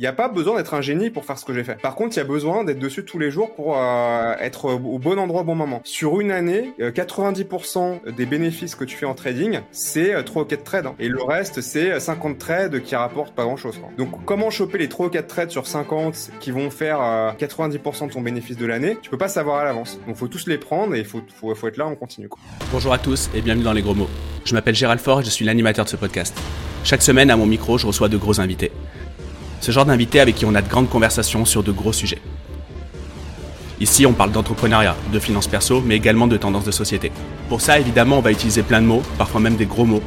Il n'y a pas besoin d'être un génie pour faire ce que j'ai fait. Par contre, il y a besoin d'être dessus tous les jours pour euh, être au bon endroit au bon moment. Sur une année, 90% euh, des bénéfices que tu fais en trading, c'est euh, 3 ou 4 trades. hein. Et le reste, c'est 50 trades qui rapportent pas grand-chose. Donc, comment choper les 3 ou 4 trades sur 50 qui vont faire euh, 90% de ton bénéfice de l'année? Tu peux pas savoir à l'avance. Donc, faut tous les prendre et il faut, faut, être là, on continue. Bonjour à tous et bienvenue dans Les Gros Mots. Je m'appelle Gérald Fort et je suis l'animateur de ce podcast. Chaque semaine, à mon micro, je reçois de gros invités. Ce genre d'invités avec qui on a de grandes conversations sur de gros sujets. Ici, on parle d'entrepreneuriat, de finances perso, mais également de tendances de société. Pour ça, évidemment, on va utiliser plein de mots, parfois même des gros mots.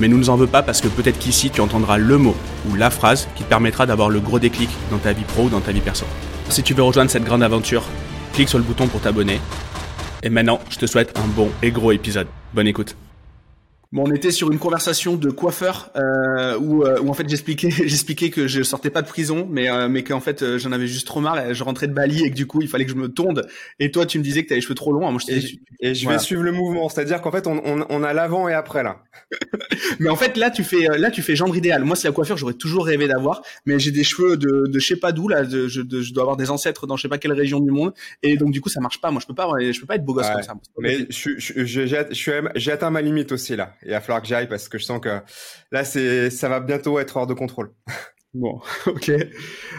Mais nous ne nous en veux pas parce que peut-être qu'ici, tu entendras le mot ou la phrase qui te permettra d'avoir le gros déclic dans ta vie pro ou dans ta vie perso. Si tu veux rejoindre cette grande aventure, clique sur le bouton pour t'abonner. Et maintenant, je te souhaite un bon et gros épisode. Bonne écoute. Bon, on était sur une conversation de coiffeur euh, où, euh, où en fait j'expliquais j'expliquais que je sortais pas de prison, mais euh, mais qu'en fait euh, j'en avais juste trop marre. Je rentrais de Bali et que du coup il fallait que je me tonde. Et toi tu me disais que t'avais les cheveux trop longs. Moi je Et, je- et je Voilà. vais suivre le mouvement, c'est-à-dire qu'en fait, on, on, on a l'avant et après là. Mais en fait là tu fais euh, là tu fais gendre idéal. Moi c'est la coiffure j'aurais toujours rêvé d'avoir, mais j'ai des cheveux de, de je sais pas d'où là. de- je, de- je dois avoir des ancêtres dans je sais pas quelle région du monde. Et donc du coup ça marche pas. Moi je peux pas je peux pas être beau gosse Ouais. comme ça. Mais j'ai atteint ma limite aussi là. Il va falloir que j'aille parce que je sens que là, c'est, ça va bientôt être hors de contrôle. Bon, ok.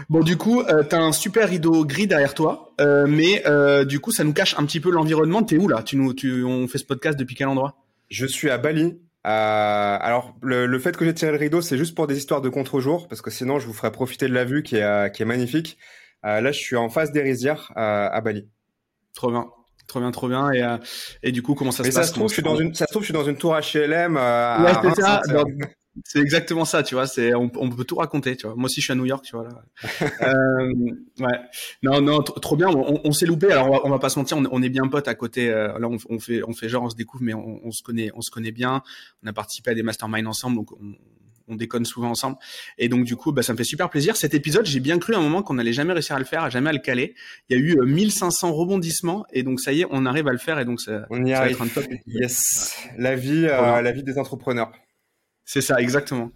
Bon, du coup, euh, t'as un super rideau gris derrière toi, euh, mais euh, du coup, ça nous cache un petit peu l'environnement. T'es où là? Tu nous, tu, on fait ce podcast depuis quel endroit? Je suis à Bali. Alors, le, le fait que j'ai tiré le rideau, c'est juste pour des histoires de contre-jour, parce que sinon, je vous ferais profiter de la vue qui est, qui est magnifique. Là, je suis en face des rizières à Bali. Trop bien, trop bien, trop bien. Et, euh, et du coup, comment ça Mais se ça passe se trouve, je suis dans une, ça se trouve, je suis dans une tour HLM. Euh, Ouais, à c'est ça. Exactement ça, tu vois. C'est on, on peut tout raconter, tu vois. Moi aussi, je suis à New York, tu vois là. euh, ouais. Non, non, tr- trop bien. On, on s'est loupé. Alors, on va, on va pas se mentir, on, est bien potes à côté. euh, là, on, fait, on fait genre, on se découvre, mais on, on se connaît, on se connaît bien. On a participé à des masterminds ensemble, donc on, on déconne souvent ensemble. Et donc, du coup, bah, ça me fait super plaisir. Cet épisode, j'ai bien cru à un moment qu'on n'allait jamais réussir à le faire, à jamais à le caler. Il y a eu euh, 1500 rebondissements, et donc ça y est, on arrive à le faire, et donc ça, On y ça va arrive. être un top. Yes. La vie, euh, la vie des entrepreneurs. C'est ça, exactement.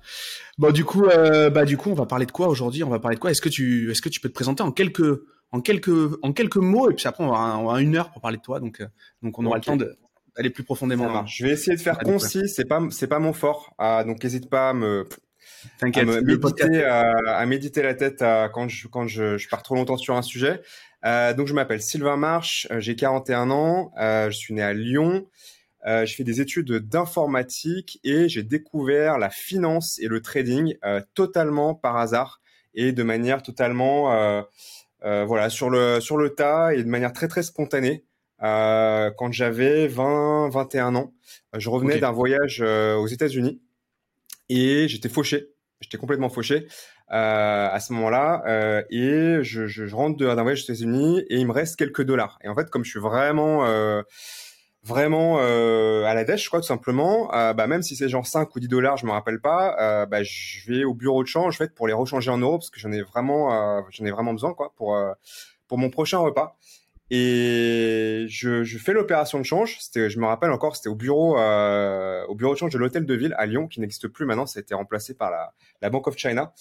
Bon, du coup, euh, bah, du coup, on va parler de quoi aujourd'hui? On va parler de quoi? Est-ce que tu, est-ce que tu peux te présenter en quelques, en quelques, en quelques mots? Et puis après, on va avoir, on va une heure pour parler de toi, donc, euh, donc on aura le temps de- d'aller plus profondément. Je vais essayer de faire concis. C'est pas, c'est pas mon fort. Ah, donc, n'hésite pas à me, T'inquiète. méditer, à, à méditer la tête à- quand je quand je, je pars trop longtemps sur un sujet. Euh, donc je m'appelle Sylvain Marche, euh, j'ai 41 ans, euh, je suis né à Lyon. Euh, j'ai fait des études d'informatique et j'ai découvert la finance et le trading totalement par hasard et de manière totalement voilà sur le sur le tas et de manière très très spontanée. Euh, quand j'avais 20 21 ans, je revenais d'un voyage euh, aux États-Unis et j'étais fauché. J'étais complètement fauché euh, à ce moment-là. et je, je, je rentre d'un voyage aux États-Unis et il me reste quelques dollars. Et en fait, comme je suis vraiment, vraiment à la dèche, quoi, tout simplement, bah, même si c'est genre 5 ou 10 dollars, je me rappelle pas, bah, je vais au bureau de change en fait, pour les rechanger en euros parce que j'en ai vraiment, j'en ai vraiment besoin quoi, pour, pour mon prochain repas. Et je, je fais l'opération de change. Je me rappelle encore, c'était au bureau, euh, au bureau de change de l'hôtel de ville à Lyon, qui n'existe plus maintenant. Ça a été remplacé par la, la Bank of China.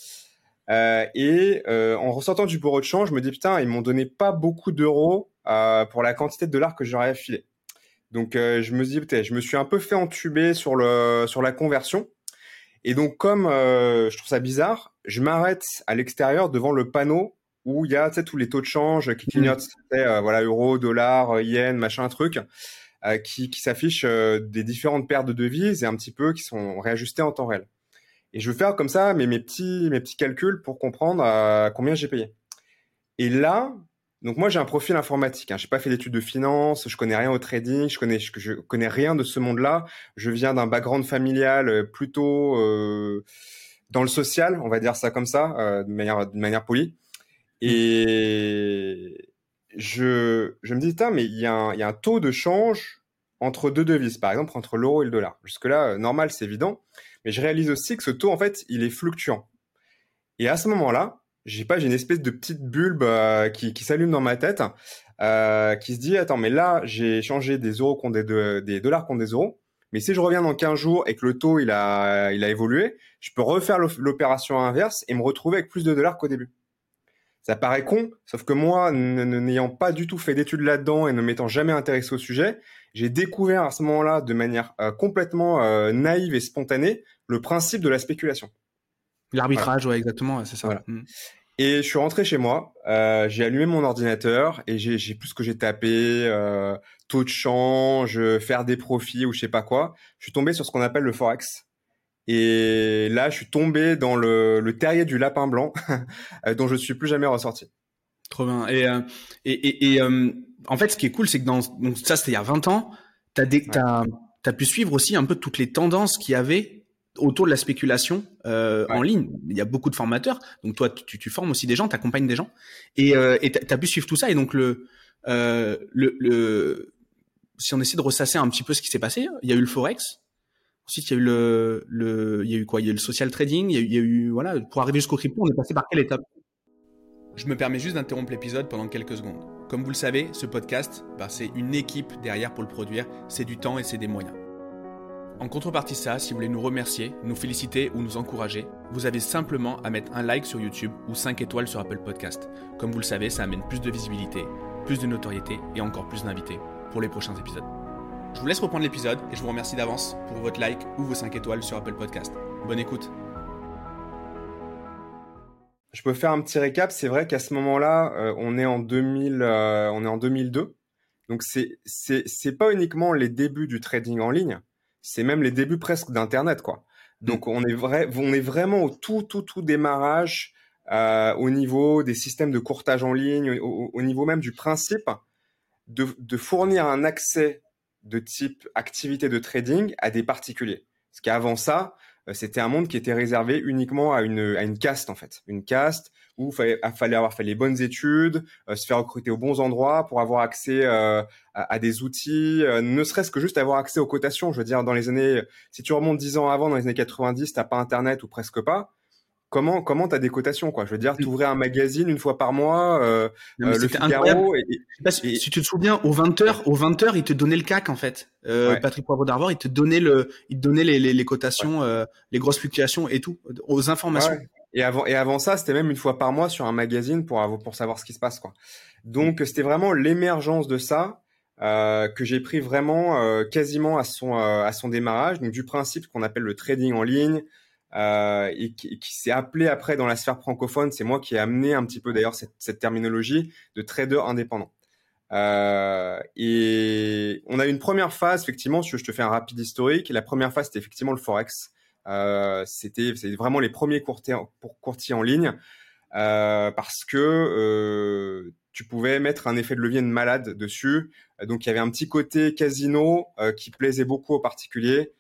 Euh, et euh, en ressortant du bureau de change, je me dis putain, ils m'ont donné pas beaucoup d'euros euh, pour la quantité de dollars que j'aurais affilé. Donc euh, je me dis putain, je me suis un peu fait entuber sur le sur la conversion. Et donc comme euh, je trouve ça bizarre, je m'arrête à l'extérieur devant le panneau où il y a tous les taux de change qui clignotent, tu sais, euh, voilà euro, dollar, yen, machin truc, euh, qui, qui s'affichent euh, des différentes paires de devises et un petit peu qui sont réajustées en temps réel. Et je veux faire comme ça mes, mes petits mes petits calculs pour comprendre euh, combien j'ai payé. Et là, donc moi j'ai un profil informatique. Hein. J'ai pas fait d'études de finance, je connais rien au trading, je connais je, je connais rien de ce monde-là. Je viens d'un background familial plutôt dans le social, on va dire ça comme ça, de manière de manière polie. Et je je me dis putain mais il y a un il y a un taux de change entre deux devises, par exemple entre l'euro et le dollar. Jusque là normal c'est évident, mais je réalise aussi que ce taux en fait il est fluctuant. Et à ce moment-là, j'ai pas, j'ai une espèce de petite bulbe euh, qui, qui s'allume dans ma tête, euh, qui se dit attends, mais là j'ai changé des euros contre des, de- des dollars contre des euros, Mais si je reviens dans 15 jours et que le taux il a, il a évolué, je peux refaire l'opération inverse et me retrouver avec plus de dollars qu'au début. Ça paraît con, sauf que moi, n'ayant pas du tout fait d'études là-dedans et ne m'étant jamais intéressé au sujet, j'ai découvert à ce moment-là, de manière euh, complètement euh, naïve et spontanée, le principe de la spéculation. L'arbitrage, ouais, exactement, c'est ça. Mmh. Et je suis rentré chez moi, euh, j'ai allumé mon ordinateur et j'ai plus que j'ai tapé, euh, taux de change, faire des profits ou je sais pas quoi. Je suis tombé sur ce qu'on appelle le forex. Et là, je suis tombé dans le, le terrier du lapin blanc, dont je suis plus jamais ressorti. Trop bien. Et, euh, et, et, euh, en fait, ce qui est cool, c'est que dans donc ça, c'était il y a 20 ans. T'as as, as pu suivre aussi un peu toutes les tendances qu'il y avait autour de la spéculation euh, en ligne. Il y a beaucoup de formateurs. Donc toi, tu, tu formes aussi des gens, tu accompagnes des gens. Et euh, tu as pu suivre tout ça. Et donc le, euh, le, le, si on essaie de ressasser un petit peu ce qui s'est passé, il y a eu le forex. Ensuite, il y a eu le, il y a eu quoi? Il y a eu le social trading. Il y a eu, il y a eu voilà, pour arriver jusqu'au crypto, on est passé par quelle étape? Je me permets juste d'interrompre l'épisode pendant quelques secondes. Comme vous le savez, ce podcast, bah, c'est une équipe derrière pour le produire, c'est du temps et c'est des moyens. En contrepartie de ça, si vous voulez nous remercier, nous féliciter ou nous encourager, vous avez simplement à mettre un like sur YouTube ou 5 étoiles sur Apple Podcast. Comme vous le savez, ça amène plus de visibilité, plus de notoriété et encore plus d'invités pour les prochains épisodes. Je vous laisse reprendre l'épisode et je vous remercie d'avance pour votre like ou vos 5 étoiles sur Apple Podcast. Bonne écoute je peux faire un petit récap. C'est vrai qu'à ce moment-là, euh, on est en 2000, euh, on est en 2002. Donc c'est c'est pas uniquement les débuts du trading en ligne, c'est même les débuts presque d'internet quoi. Donc on est vrai, on est vraiment au tout tout tout démarrage euh, au niveau des systèmes de courtage en ligne, au, au niveau même du principe de, de fournir un accès de type activité de trading à des particuliers. Parce qu'avant ça, euh, c'était un monde qui était réservé uniquement à une, à une caste en fait, une caste où il fallait, fallait, avoir fait les bonnes études, euh, se faire recruter aux bons endroits pour avoir accès euh, à, des outils, ne serait-ce que juste avoir accès aux cotations. Je veux dire, dans les années, si tu remontes dix ans avant, dans les années 90, t'as pas Internet ou presque pas comment comment t'as des cotations quoi? Je veux dire mm. t'ouvrais un magazine une fois par mois euh, euh le Figaro et, si, tu te souviens aux 20h aux 20h il te donnait le CAC en fait. Euh, Patrick Poivre d'Arvor il te donnait le il te donnait les, les, les cotations euh, les grosses fluctuations et tout aux informations. Et avant et avant ça c'était même une fois par mois sur un magazine pour pour savoir ce qui se passe quoi. Donc c'était vraiment l'émergence de ça euh, que j'ai pris vraiment euh, quasiment à son à son démarrage. Donc du principe qu'on appelle le trading en ligne euh, et qui, qui s'est appelé après dans la sphère francophone. C'est moi qui ai amené un petit peu d'ailleurs cette, cette, terminologie de trader indépendant. Euh, et on a une première phase, effectivement, si je te fais un rapide historique. La première phase, c'était effectivement le forex. Euh, c'était vraiment les premiers courtiers pour courtiers en ligne euh, parce que euh, tu pouvais mettre un effet de levier de malade dessus. Donc il y avait un petit côté casino euh, qui plaisait beaucoup aux particuliers.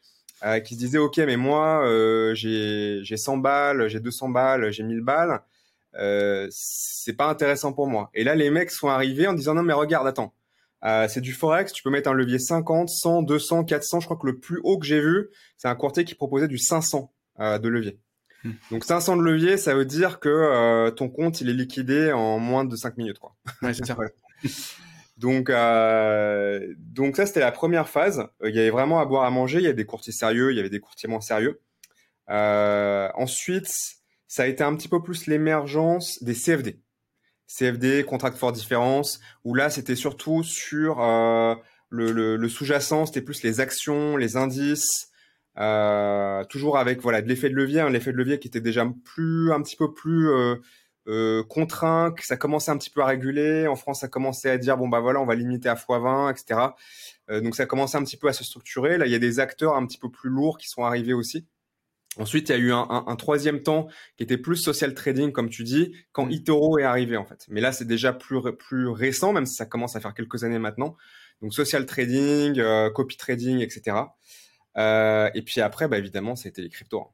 Euh, qui se disait ok mais moi euh, j'ai j'ai 100 balles, j'ai 200 balles, j'ai 1000 balles, euh, c'est pas intéressant pour moi. Et là les mecs sont arrivés en disant non mais regarde attends, euh, c'est du forex, tu peux mettre un levier 50, 100, 200, 400. Je crois que le plus haut que j'ai vu, c'est un courtier qui proposait du 500 euh, de levier. Hmm. Donc 500 de levier, ça veut dire que euh, ton compte il est liquidé en moins de 5 minutes quoi. Ouais, c'est ça. Donc, euh, donc ça, c'était la première phase. Euh, il y avait vraiment à boire, à manger. Il y avait des courtiers sérieux, il y avait des courtiers moins sérieux. Euh, ensuite, ça a été un petit peu plus l'émergence des CFD. CFD, Contract for Difference, où là, c'était surtout sur euh, le, le, le sous-jacent, c'était plus les actions, les indices, euh, toujours avec voilà de l'effet de levier, hein, l'effet de levier qui était déjà plus un petit peu plus euh, contraint, que ça commençait un petit peu à réguler. En France, ça commençait à dire bon bah voilà, on va limiter à x20, etc. Euh, donc ça commençait un petit peu à se structurer. Là, il y a des acteurs un petit peu plus lourds qui sont arrivés aussi. Ensuite, il y a eu un, un, un troisième temps qui était plus social trading, comme tu dis, quand mmh. eToro est arrivé en fait. Mais là, c'est déjà plus plus récent, même si ça commence à faire quelques années maintenant. Donc social trading, euh, copy trading, etc. Euh, et puis après, bah, évidemment, c'était les cryptos. Hein.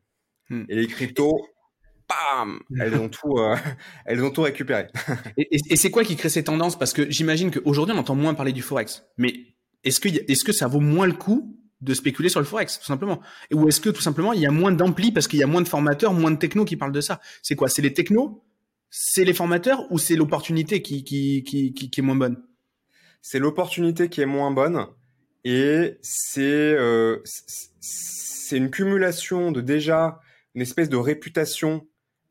Mmh. Et les cryptos, bam, elles ont tout, euh, elles ont tout récupéré. et, et, c'est quoi qui crée ces tendances? Parce que j'imagine qu'aujourd'hui on entend moins parler du forex, mais est-ce que est-ce que ça vaut moins le coup de spéculer sur le forex, tout simplement? Ou est-ce que tout simplement il y a moins d'ampli parce qu'il y a moins de formateurs, moins de technos qui parlent de ça? C'est quoi? C'est les technos? C'est les formateurs? Ou c'est l'opportunité qui, qui, qui, qui, qui est moins bonne? C'est l'opportunité qui est moins bonne Et c'est c'est une cumulation de déjà une espèce de réputation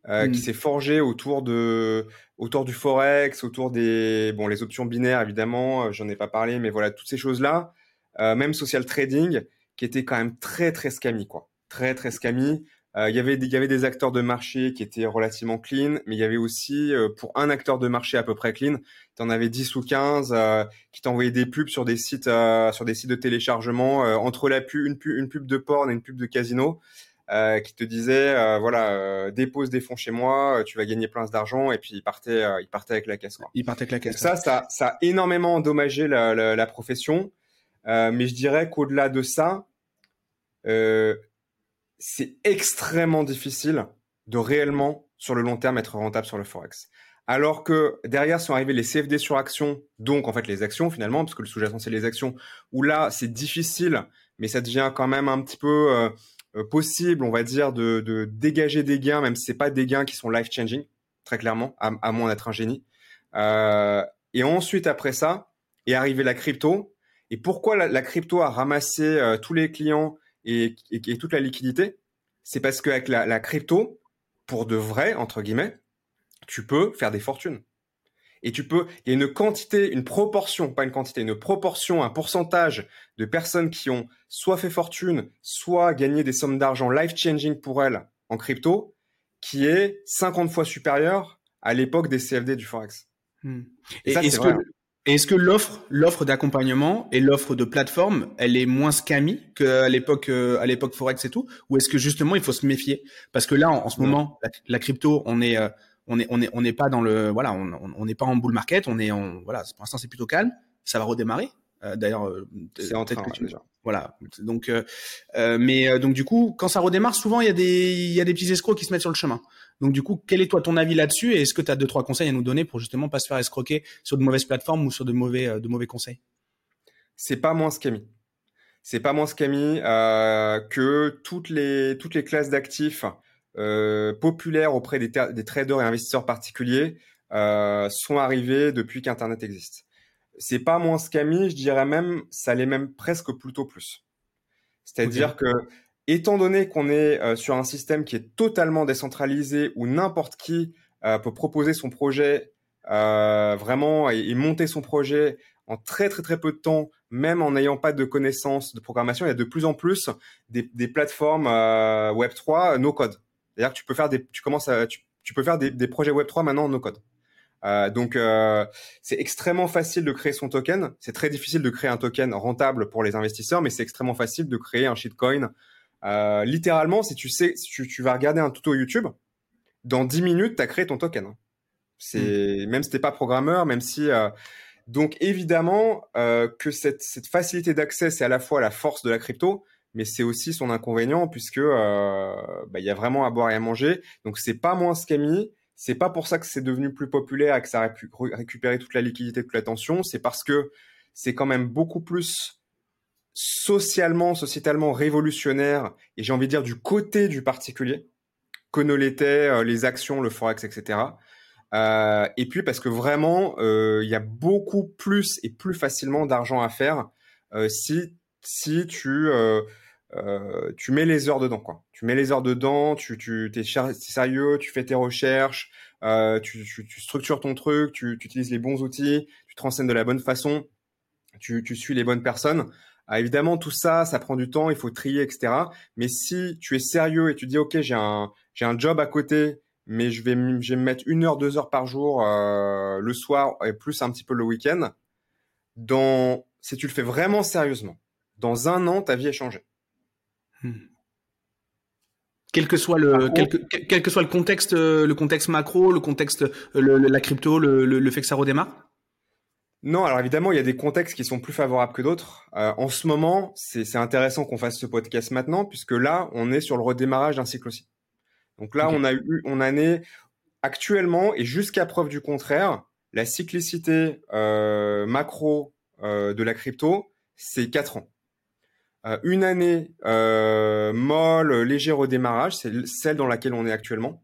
qui mm. s'est forgée autour de autour du forex, autour des bon les options binaires évidemment, j'en ai pas parlé, mais voilà toutes ces choses là, même social trading, qui était quand même très très scammy quoi, très très scammy. Euh, il y avait des, y avait des acteurs de marché qui étaient relativement clean, mais il y avait aussi euh, pour un acteur de marché à peu près clean, tu en avais 10 ou 15 euh, qui t'envoyaient des pubs sur des sites sur des sites de téléchargement entre la pub une pub une pub de porn et une pub de casino. Qui te disait voilà dépose des fonds chez moi tu vas gagner plein d'argent et puis il partait il partait avec la caisse quoi. il partait avec la caisse ça ça ça a énormément endommagé la, la, la profession mais je dirais qu'au-delà de ça euh, c'est extrêmement difficile de réellement, sur le long terme, être rentable sur le Forex. Alors que derrière sont arrivés les CFD sur action, donc en fait les actions finalement, parce que le sous-jacent c'est les actions, où là c'est difficile, mais ça devient quand même un petit peu euh, euh, possible, on va dire, de, dégager des gains, même si c'est pas des gains qui sont life-changing, très clairement, à, moins d'être un génie. Euh, et ensuite après ça, est arrivée la crypto. Et pourquoi la, crypto a ramassé tous les clients et, toute la liquidité, c'est parce qu'avec la, la crypto, pour de vrai, entre guillemets, tu peux faire des fortunes. Et tu peux, il y a une quantité, une proportion, pas une quantité, une proportion, un pourcentage de personnes qui ont soit fait fortune, soit gagné des sommes d'argent life-changing pour elles en crypto, qui est 50 fois supérieur à l'époque des CFD du Forex. Hmm. Et, ça, est-ce que. Et est-ce que l'offre, l'offre d'accompagnement et l'offre de plateforme, elle est moins scammy qu'à l'époque, euh, à l'époque forex et tout, ou est-ce que justement il faut se méfier? Parce que là, en, ce moment, la, crypto, on est, euh, on est, on est, on n'est pas dans le, voilà, on n'est pas en bull market, on est en, voilà, pour l'instant c'est plutôt calme, ça va redémarrer. Euh, d'ailleurs, c'est en train déjà. Voilà. Donc, mais donc du coup, quand ça redémarre, souvent il y a des, il y a des petits escrocs qui se mettent sur le chemin. Donc du coup, quel est toi ton avis là-dessus? Et est-ce que tu as deux trois conseils à nous donner pour justement pas se faire escroquer sur de mauvaises plateformes ou sur de mauvais euh, de mauvais conseils? C'est pas moins scammy. C'est pas moins scammy euh, que toutes les toutes les classes d'actifs euh, populaires auprès des, des, traders et investisseurs particuliers sont arrivées depuis qu'Internet existe. C'est pas moins scammy, je dirais même, ça l'est même presque plutôt plus. C'est-à-dire que étant donné qu'on est euh, sur un système qui est totalement décentralisé où n'importe qui euh, peut proposer son projet euh, vraiment et, monter son projet en très très très peu de temps, même en n'ayant pas de connaissances de programmation, il y a de plus en plus des, des plateformes Web 3 no code. C'est-à-dire que tu peux faire des, tu commences à, tu, tu peux faire des, des, projets Web 3 maintenant en no code. Euh, donc c'est extrêmement facile de créer son token. C'est très difficile de créer un token rentable pour les investisseurs, mais c'est extrêmement facile de créer un shitcoin euh, littéralement, si tu sais, si tu, tu, vas regarder un tuto YouTube, dans 10 minutes, tu as créé ton token. C'est mm. même si t'es pas programmeur, même si euh, donc évidemment euh, que cette, cette facilité d'accès, c'est à la fois la force de la crypto, mais c'est aussi son inconvénient puisque euh, bah, il y a vraiment à boire et à manger. Donc c'est pas moins scammy. C'est pas pour ça que c'est devenu plus populaire et que ça a pu récupérer toute la liquidité, toute l'attention. C'est parce que c'est quand même beaucoup plus socialement, sociétalement révolutionnaire, et j'ai envie de dire du côté du particulier, que ne l'étaient euh, les actions, le forex, etc. Euh, et puis parce que vraiment, euh, il y a beaucoup plus et plus facilement d'argent à faire euh, si si tu tu mets les heures dedans, quoi. Tu mets les heures dedans, tu tu t'es sérieux, tu fais tes recherches, tu, tu, tu, structures ton truc, tu, utilises les bons outils, tu te renseignes de la bonne façon, tu, tu suis les bonnes personnes. Ah, évidemment, tout ça, ça prend du temps, il faut trier, etc. Mais si tu es sérieux et tu dis, OK, j'ai un, j'ai un job à côté, mais je vais, je vais me mettre une heure, deux heures par jour euh, le soir et plus un petit peu le week-end, dans, si tu le fais vraiment sérieusement, dans un an, ta vie est changée. Hmm. Quel que soit le, quel que, quel que soit le contexte, euh, le contexte macro, le contexte, le, la crypto, le, fait que ça redémarre? Non, alors évidemment, il y a des contextes qui sont plus favorables que d'autres. Euh, en ce moment, c'est intéressant qu'on fasse ce podcast maintenant, puisque là, on est sur le redémarrage d'un cycle aussi. Donc là, on a eu, on en est actuellement, et jusqu'à preuve du contraire, la cyclicité euh, macro euh, de la crypto, c'est 4 ans. Euh, une année euh, molle, léger redémarrage, c'est celle dans laquelle on est actuellement.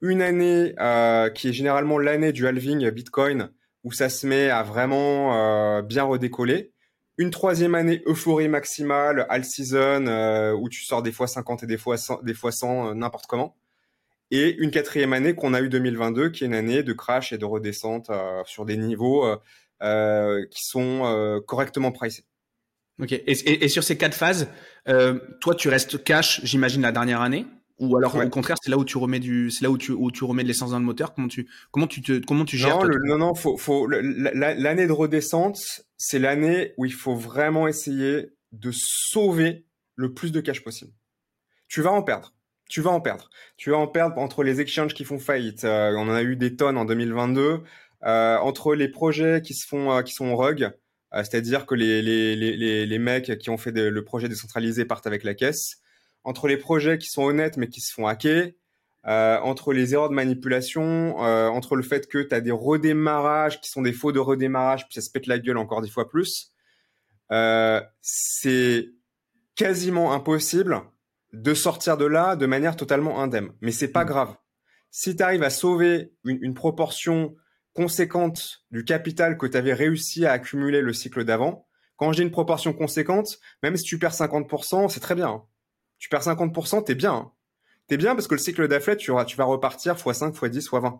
Une année euh, qui est généralement l'année du halving Bitcoin, où ça se met à vraiment bien redécoller. Une troisième année euphorie maximale, all season, euh, où tu sors des fois 50 et des fois 100, des fois 100 n'importe comment. Et une quatrième année qu'on a eu 2022, qui est une année de crash et de redescente sur des niveaux qui sont correctement pricés. Ok. Et, et, sur ces quatre phases, euh, toi, tu restes cash, j'imagine, la dernière année, ou alors au contraire, c'est là où tu remets du, c'est là où tu, où tu remets de l'essence dans le moteur? Comment tu, comment tu te, comment tu gères Non, non, non, faut, faut l'année de redescente, c'est l'année où il faut vraiment essayer de sauver le plus de cash possible. Tu vas en perdre. Tu vas en perdre. Tu vas en perdre entre les exchanges qui font faillite. Euh, on en a eu des tonnes en 2022. Euh, entre les projets qui se font, euh, qui sont en rug. Euh, c'est-à-dire que les, les, les, les, mecs qui ont fait le projet décentralisé partent avec la caisse, entre les projets qui sont honnêtes mais qui se font hacker, euh, entre les erreurs de manipulation, euh, entre le fait que tu as des redémarrages qui sont des faux de redémarrage, puis ça se pète la gueule encore dix fois plus, euh, c'est quasiment impossible de sortir de là de manière totalement indemne. Mais c'est pas mmh. grave. Si tu arrives à sauver une, une proportion conséquente du capital que tu avais réussi à accumuler le cycle d'avant, quand j'ai une proportion conséquente, même si tu perds 50%, c'est très bien. Hein. Tu perds 50%, t'es bien. Hein. T'es bien parce que le cycle d'afflète, tu, tu vas repartir x5, x10, x20.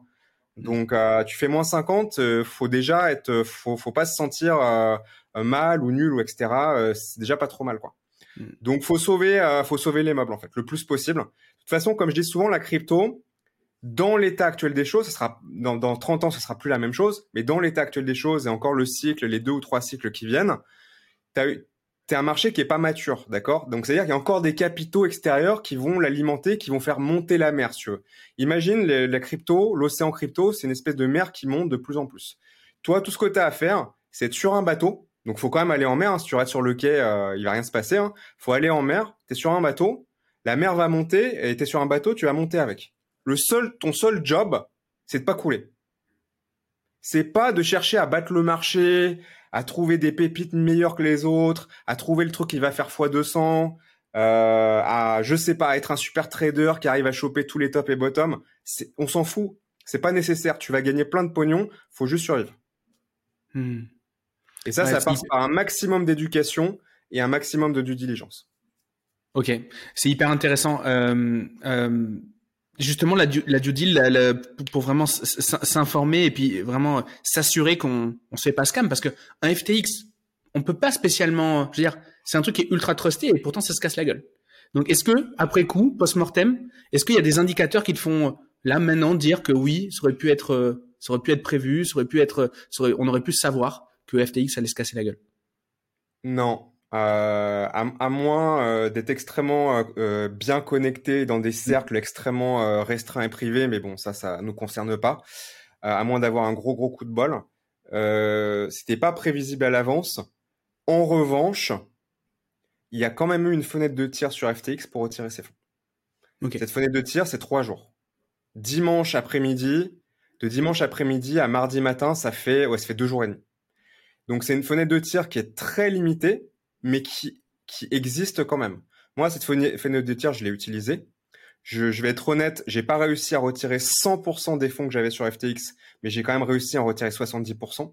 Donc euh, tu fais moins 50, euh, faut déjà être, faut, faut pas se sentir euh, mal ou nul ou etc. c'est déjà pas trop mal quoi. Mm. Donc faut sauver, faut sauver les meubles en fait, le plus possible. De toute façon, comme je dis souvent, la crypto, dans l'état actuel des choses, ça sera dans, dans 30 ans, ce sera plus la même chose, mais dans l'état actuel des choses et encore le cycle, les deux ou trois cycles qui viennent, tu as un marché qui est pas mature, d'accord? Donc c'est-à-dire qu'il y a encore des capitaux extérieurs qui vont l'alimenter, qui vont faire monter la mer, si tu veux. Imagine la crypto, l'océan crypto, c'est une espèce de mer qui monte de plus en plus. Toi, tout ce que tu as à faire, c'est être sur un bateau. Donc faut quand même aller en mer. Hein. Si tu restes sur le quai, euh, il va rien se passer. Hein. faut aller en mer. Tu es sur un bateau. La mer va monter et tu es sur un bateau, tu vas monter avec le seul, ton seul job, c'est de pas couler. C'est pas de chercher à battre le marché, à trouver des pépites meilleures que les autres, à trouver le truc qui va faire x200, euh, à, je sais pas, être un super trader qui arrive à choper tous les tops et bottoms. On s'en fout. C'est pas nécessaire. Tu vas gagner plein de pognon. Faut juste survivre. Hmm. Et ça, ça passe par un maximum d'éducation et un maximum de due diligence. Ok, c'est hyper intéressant. Euh, euh justement la, la due deal pour vraiment s'informer et puis vraiment s'assurer qu'on on se fait pas scam. Parce que un FTX on peut pas spécialement dire c'est un truc qui est ultra trusté et pourtant ça se casse la gueule. Donc est-ce que après coup post mortem est-ce qu'il y a des indicateurs qui te font là maintenant dire que oui ça aurait pu être ça aurait pu être prévu ça aurait pu être on aurait pu savoir que FTX allait se casser la gueule? Non euh, à, moins euh, d'être extrêmement euh, bien connecté dans des cercles extrêmement restreints et privés, mais bon, ça, ça nous concerne pas. à moins d'avoir un gros gros coup de bol, c'était pas prévisible à l'avance. En revanche, il y a quand même eu une fenêtre de tir sur FTX pour retirer ses fonds. Cette fenêtre de tir, c'est trois jours. Dimanche après-midi, de dimanche après-midi à mardi matin, ça fait, ouais, ça fait deux jours et demi. Donc c'est une fenêtre de tir qui est très limitée, mais qui, qui existe quand même. Moi, cette fenêtre de tir, je l'ai utilisée. Je, je, vais être honnête, j'ai pas réussi à retirer 100% des fonds que j'avais sur FTX, mais j'ai quand même réussi à en retirer 70%.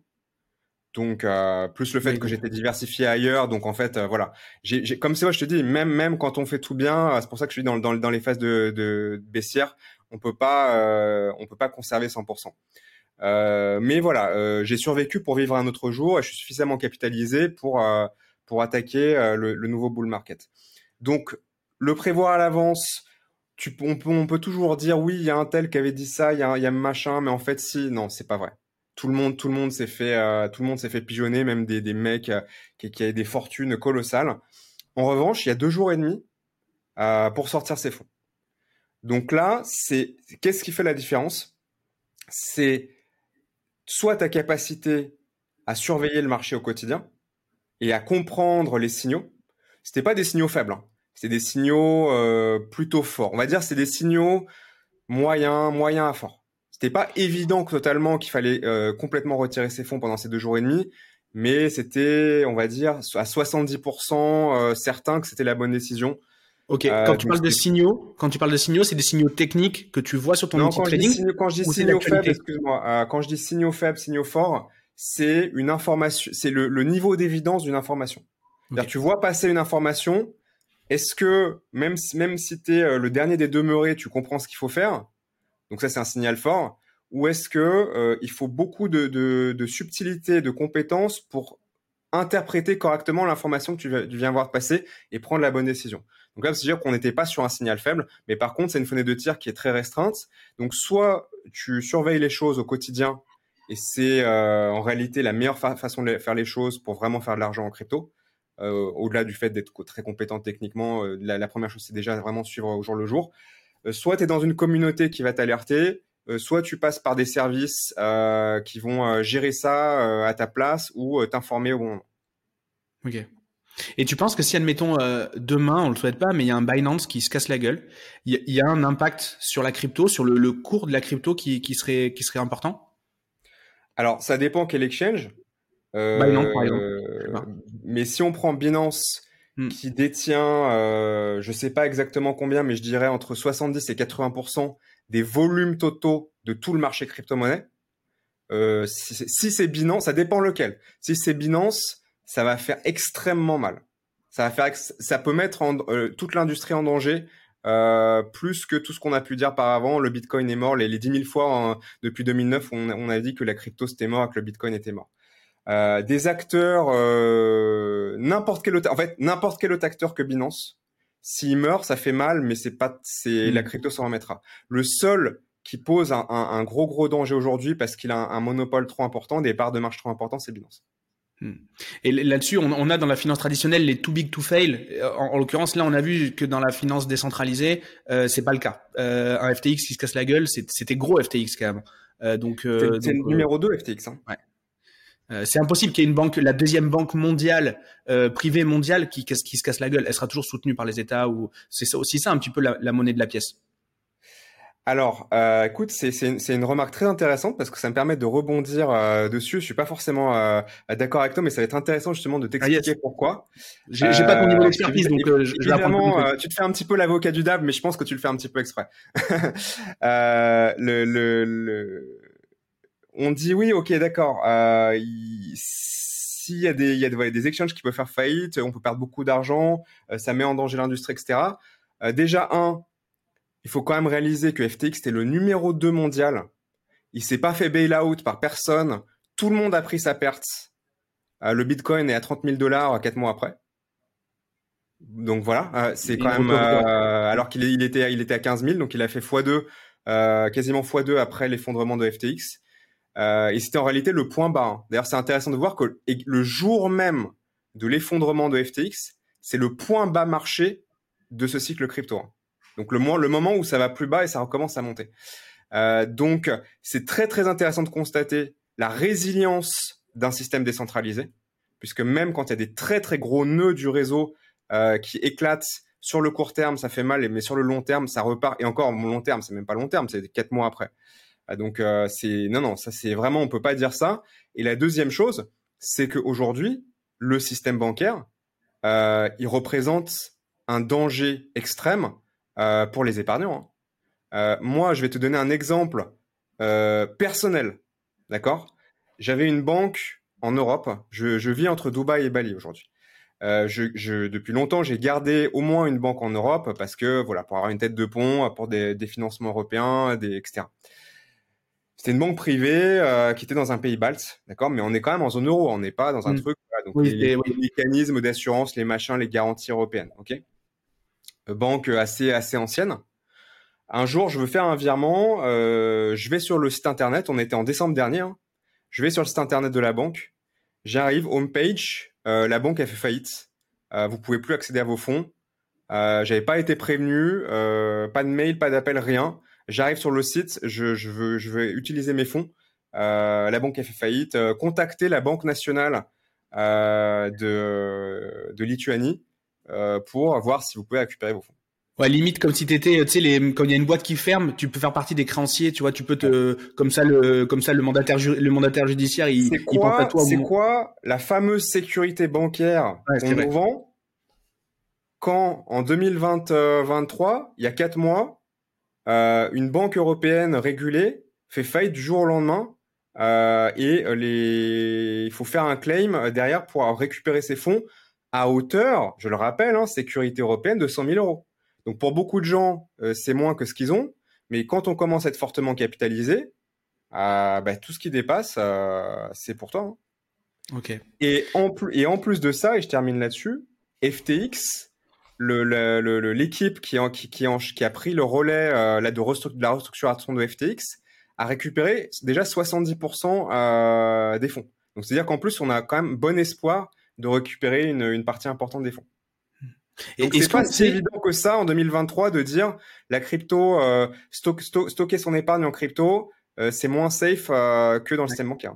Donc euh, plus le fait que j'étais diversifié ailleurs, donc en fait euh, voilà, j'ai, comme c'est moi je te dis, même même quand on fait tout bien, euh, c'est pour ça que je suis dans, dans, dans les phases de, de, baissière, on peut pas euh, on peut pas conserver 100%. Euh, mais voilà, j'ai survécu pour vivre un autre jour et je suis suffisamment capitalisé pour pour attaquer euh, le, nouveau bull market. Donc, le prévoir à l'avance, on, peut, on peut toujours dire oui, il y a un tel qui avait dit ça, il y a, y a machin, mais en fait, si, non, c'est pas vrai. Tout le monde, tout le monde s'est fait, euh, tout le monde s'est fait pigeonner, même des, mecs euh, qui, avaient des fortunes colossales. En revanche, il y a deux jours et demi pour sortir ses fonds. Donc là, c'est qu'est-ce qui fait la différence? C'est soit ta capacité à surveiller le marché au quotidien, et à comprendre les signaux. C'était pas des signaux faibles, hein. c'était des signaux euh, plutôt forts. On va dire c'est des signaux moyens, moyens à forts. C'était pas évident totalement qu'il fallait euh, complètement retirer ses fonds pendant ces deux jours et demi, mais c'était, on va dire, à 70% euh, certain que c'était la bonne décision. Ok. quand tu parles de signaux, quand tu parles de signaux, c'est des signaux techniques que tu vois sur ton non, outil quand trading. Je dis quand je dis signaux faibles, excuse-moi, quand je dis signaux faibles, signaux forts, c'est une information, c'est le, niveau d'évidence d'une information. Tu vois passer une information, est-ce que même si, même si tu es euh, le dernier des demeurés, tu comprends ce qu'il faut faire Donc ça, c'est un signal fort. Ou est-ce que euh, il faut beaucoup de, de, de subtilité, de compétences pour interpréter correctement l'information que tu viens voir passer et prendre la bonne décision. Donc là, c'est dire qu'on n'était pas sur un signal faible, mais par contre, c'est une fenêtre de tir qui est très restreinte. Donc soit tu surveilles les choses au quotidien et c'est euh, en réalité la meilleure façon de faire les choses pour vraiment faire de l'argent en crypto. Euh, au-delà du fait d'être très compétent techniquement, euh, la, première chose, c'est déjà vraiment suivre au jour le jour. soit tu es dans une communauté qui va t'alerter, soit tu passes par des services qui vont gérer ça à ta place ou t'informer au bon moment. Ok. Et tu penses que si, admettons, demain, on le souhaite pas, mais il y a un Binance qui se casse la gueule, il y, a un impact sur la crypto, sur le, cours de la crypto qui serait important? Alors, ça dépend quel exchange. Euh, Binance, par exemple. Mais si on prend Binance, hmm. qui détient, euh, je sais pas exactement combien, mais je dirais entre 70 et 80% des volumes totaux de tout le marché crypto-monnaie. Euh, si, c'est Binance, ça dépend lequel. Si c'est Binance, ça va faire extrêmement mal. Ça va faire, ça peut mettre euh, toute l'industrie en danger euh, plus que tout ce qu'on a pu dire par avant, le Bitcoin est mort. Les, les 10 000 fois depuis 2009, on, on, a dit que la crypto c'était mort, que le Bitcoin était mort. Euh, des acteurs, euh, n'importe quel autre, en fait, n'importe quel autre acteur que Binance, s'il meurt, ça fait mal, mais c'est pas, c'est la mm. crypto s'en remettra. Le seul qui pose un, un, un gros gros danger aujourd'hui parce qu'il a un, un, monopole trop important, des parts de marge trop importantes, c'est Binance. Hmm. Et là-dessus, on, a dans la finance traditionnelle les too big to fail. En, l'occurrence, là, on a vu que dans la finance décentralisée, euh, c'est pas le cas. Euh, un FTX qui se casse la gueule, c'était gros FTX quand même. Euh, donc, euh, c'est le numéro 2 FTX. Hein. Ouais. c'est impossible qu'il y ait une banque, la deuxième banque mondiale, privée mondiale, qui, qui, se casse la gueule. Elle sera toujours soutenue par les États ou c'est aussi ça un petit peu la monnaie de la pièce. Alors, euh, écoute, c'est une, une, remarque très intéressante parce que ça me permet de rebondir euh, dessus. Je suis pas forcément euh, d'accord avec toi, mais ça va être intéressant justement de ah, t'expliquer pourquoi. J'ai pas ton niveau d'expertise, donc je, évidemment, tu te fais un petit peu l'avocat du DAB, mais je pense que tu le fais un petit peu exprès. le, le, le, on dit oui, ok, d'accord. S'il y a des, il y a des, des exchanges qui peuvent faire faillite, on peut perdre beaucoup d'argent, ça met en danger l'industrie, etc. déjà un il faut quand même réaliser que FTX était le numéro 2 mondial. Il s'est pas fait bail-out par personne. Tout le monde a pris sa perte. Euh, le Bitcoin est à 30 000 dollars quatre mois après. Donc voilà, euh, c'est quand même euh, alors qu'il il était il était à 15 000, donc il a fait x2, quasiment x2 après l'effondrement de FTX. et c'était en réalité le point bas. Hein. D'ailleurs, c'est intéressant de voir que le jour même de l'effondrement de FTX, c'est le point bas marché de ce cycle crypto. Donc le, le moment où ça va plus bas et ça recommence à monter. Euh, donc c'est très très intéressant de constater la résilience d'un système décentralisé, puisque même quand il y a des très très gros nœuds du réseau euh, qui éclatent sur le court terme, ça fait mal, mais sur le long terme, ça repart. Et encore, mon long terme, c'est même pas long terme, c'est quatre mois après. Euh, donc euh, c'est non non, ça c'est vraiment on peut pas dire ça. Et la deuxième chose, c'est qu'aujourd'hui le système bancaire, euh, il représente un danger extrême euh, pour les épargnants. Hein. Euh, moi, je vais te donner un exemple euh, personnel, d'accord? J'avais une banque en Europe. Je, je, vis entre Dubaï et Bali aujourd'hui. Je, je, depuis longtemps, j'ai gardé au moins une banque en Europe parce que voilà, pour avoir une tête de pont, pour des, des financements européens, des etc. C'était une banque privée qui était dans un pays balte, d'accord, mais on est quand même en zone euro, on n'est pas dans un mmh. truc. Voilà, donc les, les, mécanismes d'assurance, les machins, les garanties européennes, ok? Euh, banque assez assez ancienne. Un jour, je veux faire un virement, euh, je vais sur le site internet, on était en décembre dernier, hein. je vais sur le site internet de la banque, j'arrive, homepage, euh, la banque a fait faillite, euh, vous pouvez plus accéder à vos fonds, euh, j'avais pas été prévenu, euh, pas de mail, pas d'appel, rien. J'arrive sur le site, je, je, veux, je veux utiliser mes fonds, la banque a fait faillite, contacter la banque nationale de, de Lituanie, euh, pour voir si vous pouvez récupérer vos fonds. Ouais, limite comme si t'étais, tu sais, les, quand il y a une boîte qui ferme, tu peux faire partie des créanciers, tu vois, tu peux te, comme ça le, comme ça le mandataire, le mandataire judiciaire, il, il pense à toi. C'est quoi la fameuse sécurité bancaire qu'on nous vend quand en 2023, il y a quatre mois, euh, une banque européenne régulée fait faillite du jour au lendemain euh, et les... il faut faire un claim derrière pour récupérer ces fonds à hauteur, je le rappelle, hein, sécurité européenne de 100 000 euros. Donc pour beaucoup de gens, c'est moins que ce qu'ils ont, mais quand on commence à être fortement capitalisé, bah, tout ce qui dépasse, c'est pour toi. Hein. Et en, plus, et en plus de ça, et je termine là-dessus, FTX, l'équipe qui, qui, qui, a pris le relais euh, là, de, de, la restructuration de FTX a récupéré déjà 70% euh, des fonds. Donc c'est-à-dire qu'en plus, on a quand même bon espoir de récupérer une, une partie importante des fonds. Et c'est pas si évident que ça en 2023 de dire la crypto, euh, stocker son épargne en crypto, euh, c'est moins safe euh, que dans le système bancaire.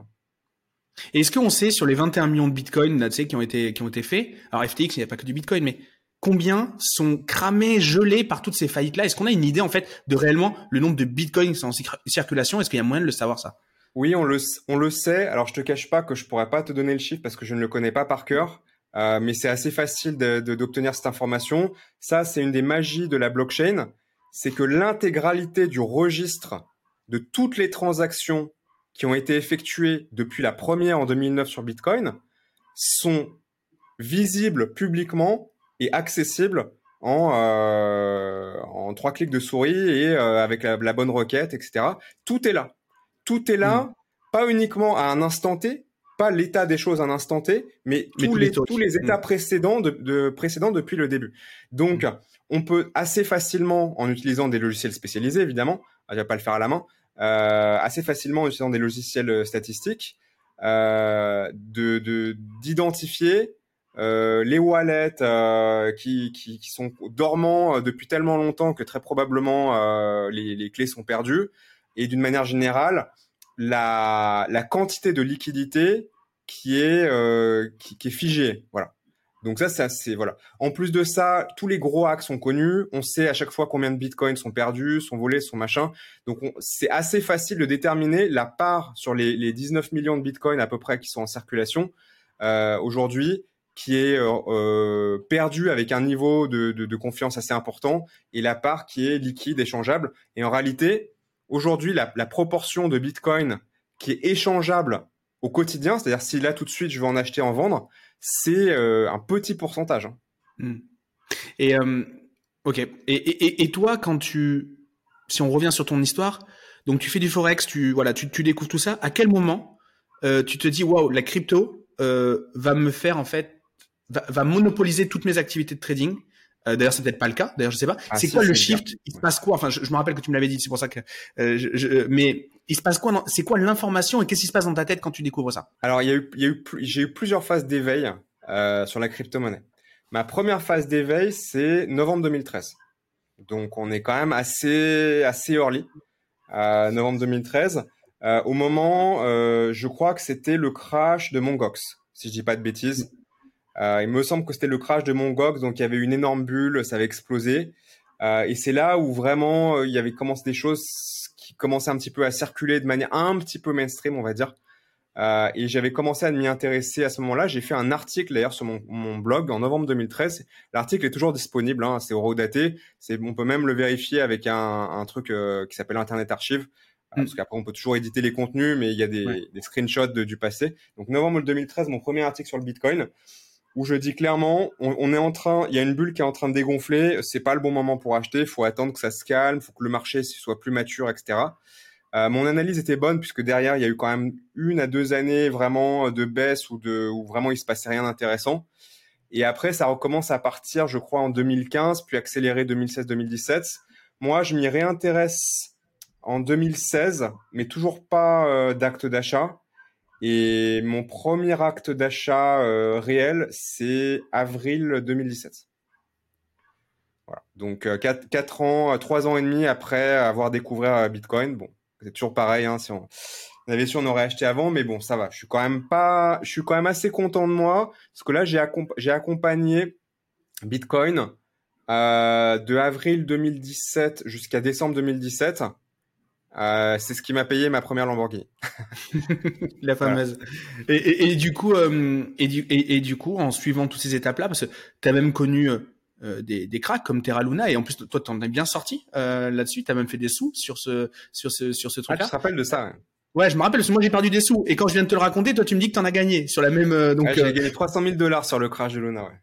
Et est-ce qu'on sait sur les 21 millions de bitcoins là, tu sais, qui ont été qui ont été faits, alors FTX, il n'y a pas que du bitcoin, mais combien sont cramés, gelés par toutes ces faillites là Est-ce qu'on a une idée en fait de réellement le nombre de bitcoins en circulation? Est-ce qu'il y a moyen de le savoir ça? Oui, on le on le sait. Alors je te cache pas que je pourrais pas te donner le chiffre parce que je ne le connais pas par cœur. Euh, mais c'est assez facile d'obtenir cette information. Ça, c'est une des magies de la blockchain, c'est que l'intégralité du registre de toutes les transactions qui ont été effectuées depuis la première en 2009 sur Bitcoin sont visibles publiquement et accessibles en, euh, en trois clics de souris et euh, avec la, bonne requête, etc. Tout est là. Tout est là, mm. pas uniquement à un instant T, pas l'état des choses à un instant T, mais, tous, les, tous les états mm. précédents, de, précédents depuis le début. Donc, mm. on peut assez facilement, en utilisant des logiciels spécialisés, évidemment, je vais pas le faire à la main, euh, assez facilement en utilisant des logiciels euh, statistiques, euh, de d'identifier euh, les wallets euh, qui, qui, qui, sont dormants depuis tellement longtemps que très probablement les, les, clés sont perdues, et d'une manière générale, la, la quantité de liquidité qui est, qui, qui est figée. Voilà. Donc ça, c'est voilà. En plus de ça, tous les gros hacks sont connus. On sait à chaque fois combien de bitcoins sont perdus, sont volés, sont machin. Donc c'est assez facile de déterminer la part sur les, les 19 millions de bitcoins à peu près qui sont en circulation euh, aujourd'hui, qui est euh, euh, perdu avec un niveau de, de, de, confiance assez important, et la part qui est liquide, échangeable. Et en réalité, aujourd'hui, la, la proportion de bitcoin qui est échangeable au quotidien, c'est-à-dire si là tout de suite je veux en acheter, en vendre, c'est euh, un petit pourcentage. Hein. Hmm. Et euh, ok. Et, et, et, toi, quand tu, si on revient sur ton histoire, donc tu fais du forex, tu voilà, tu, tu découvres tout ça. À quel moment euh, tu te dis waouh, la crypto euh, va me faire en fait, va, va, monopoliser toutes mes activités de trading. Euh, D'ailleurs, c'est peut-être pas le cas. D'ailleurs, je sais pas. Ah, c'est quoi le shift? Il se passe quoi? Enfin, je, je, me rappelle que tu me l'avais dit. C'est pour ça que. Euh, je, je, mais il se passe quoi C'est quoi l'information et qu'est-ce qui se passe dans ta tête quand tu découvres ça? Alors, il y a eu, il y a eu, j'ai eu plusieurs phases d'éveil euh, sur la crypto-monnaie. Ma première phase d'éveil, c'est novembre 2013. Donc, on est quand même assez, assez early. Euh, novembre 2013. Euh, au moment, euh, je crois que c'était le crash de Mongox, si je dis pas de bêtises. Euh, il me semble que c'était le crash de Mongox, donc il y avait une énorme bulle, ça avait explosé. Euh, et c'est là où vraiment il y avait commencé des choses qui commençait un petit peu à circuler de manière un petit peu mainstream, on va dire. Euh, et j'avais commencé à m'y intéresser à ce moment-là. J'ai fait un article d'ailleurs sur mon, mon, blog en novembre 2013. L'article est toujours disponible, hein, c'est eurodaté. C'est, on peut même le vérifier avec un, un truc euh, qui s'appelle Internet Archive. Euh, mm. Parce qu'après, on peut toujours éditer les contenus, mais il y a des, des screenshots de, du passé. Donc, novembre 2013, mon premier article sur le Bitcoin, où je dis clairement, on, est en train, il y a une bulle qui est en train de dégonfler. C'est pas le bon moment pour acheter. Il faut attendre que ça se calme, il faut que le marché soit plus mature, etc. Euh, mon analyse était bonne puisque derrière il y a eu quand même une à deux années vraiment de baisse ou de où vraiment il se passait rien d'intéressant. Et après ça recommence à partir, je crois, en 2015, puis accélérer 2016-2017. Moi, je m'y réintéresse en 2016, mais toujours pas euh, d'acte d'achat. Et mon premier acte d'achat euh, réel, c'est avril 2017. Voilà. Donc 4, 4 ans, 3 ans et demi après avoir découvert Bitcoin. Bon, c'est toujours pareil. Hein, si on, avait su, on aurait acheté avant, mais bon, ça va. Je suis quand même pas, je suis quand même assez content de moi parce que là, j'ai j'ai accompagné Bitcoin euh, de avril 2017 jusqu'à décembre 2017. Euh, c'est ce qui m'a payé ma première Lamborghini. la fameuse. Et, et, et, du coup, euh, et, du, et, du coup, en suivant toutes ces étapes-là, parce que tu as même connu euh, euh, des, des cracks comme Terra Luna et en plus toi en es bien sorti euh, là-dessus, tu as même fait des sous sur ce sur ce sur ce truc-là. Ah, tu te rappelles de ça Ouais, je me rappelle parce que moi j'ai perdu des sous et quand je viens de te le raconter, toi tu me dis que tu en as gagné sur la même. Euh, donc j'ai gagné 300 000 dollars sur le crash de Luna. Ouais.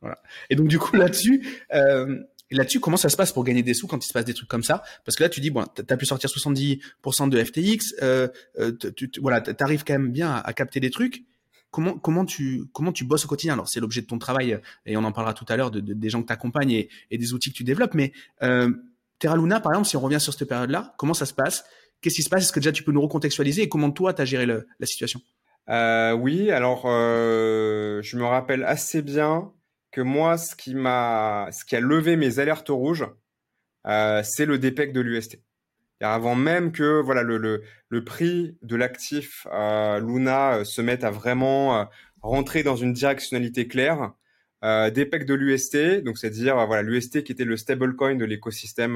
Voilà. Et donc du coup là-dessus, euh, là-dessus, comment ça se passe pour gagner des sous quand il se passe des trucs comme ça? Parce que là, tu dis bon, t'as pu sortir 70% de FTX, euh, euh, tu, voilà, t'arrives quand même bien à, capter des trucs. Comment comment tu comment tu bosses au quotidien? Alors c'est l'objet de ton travail et on en parlera tout à l'heure de, des gens que t'accompagnes et, et des outils que tu développes. Mais euh, Terra Luna, par exemple, si on revient sur cette période-là, comment ça se passe? Qu'est-ce qui se passe? Est-ce que déjà tu peux nous recontextualiser? Et comment toi t'as géré le, la situation? Euh, Oui, alors euh, je me rappelle assez bien que moi, ce qui m'a, ce qui a levé mes alertes rouges, euh, c'est le DPEC de l'UST. Avant même que voilà le, le, le prix de l'actif euh, Luna euh, se mette à vraiment rentrer dans une directionnalité claire, DPEC de l'UST, donc c'est-à-dire voilà l'UST qui était le stablecoin de l'écosystème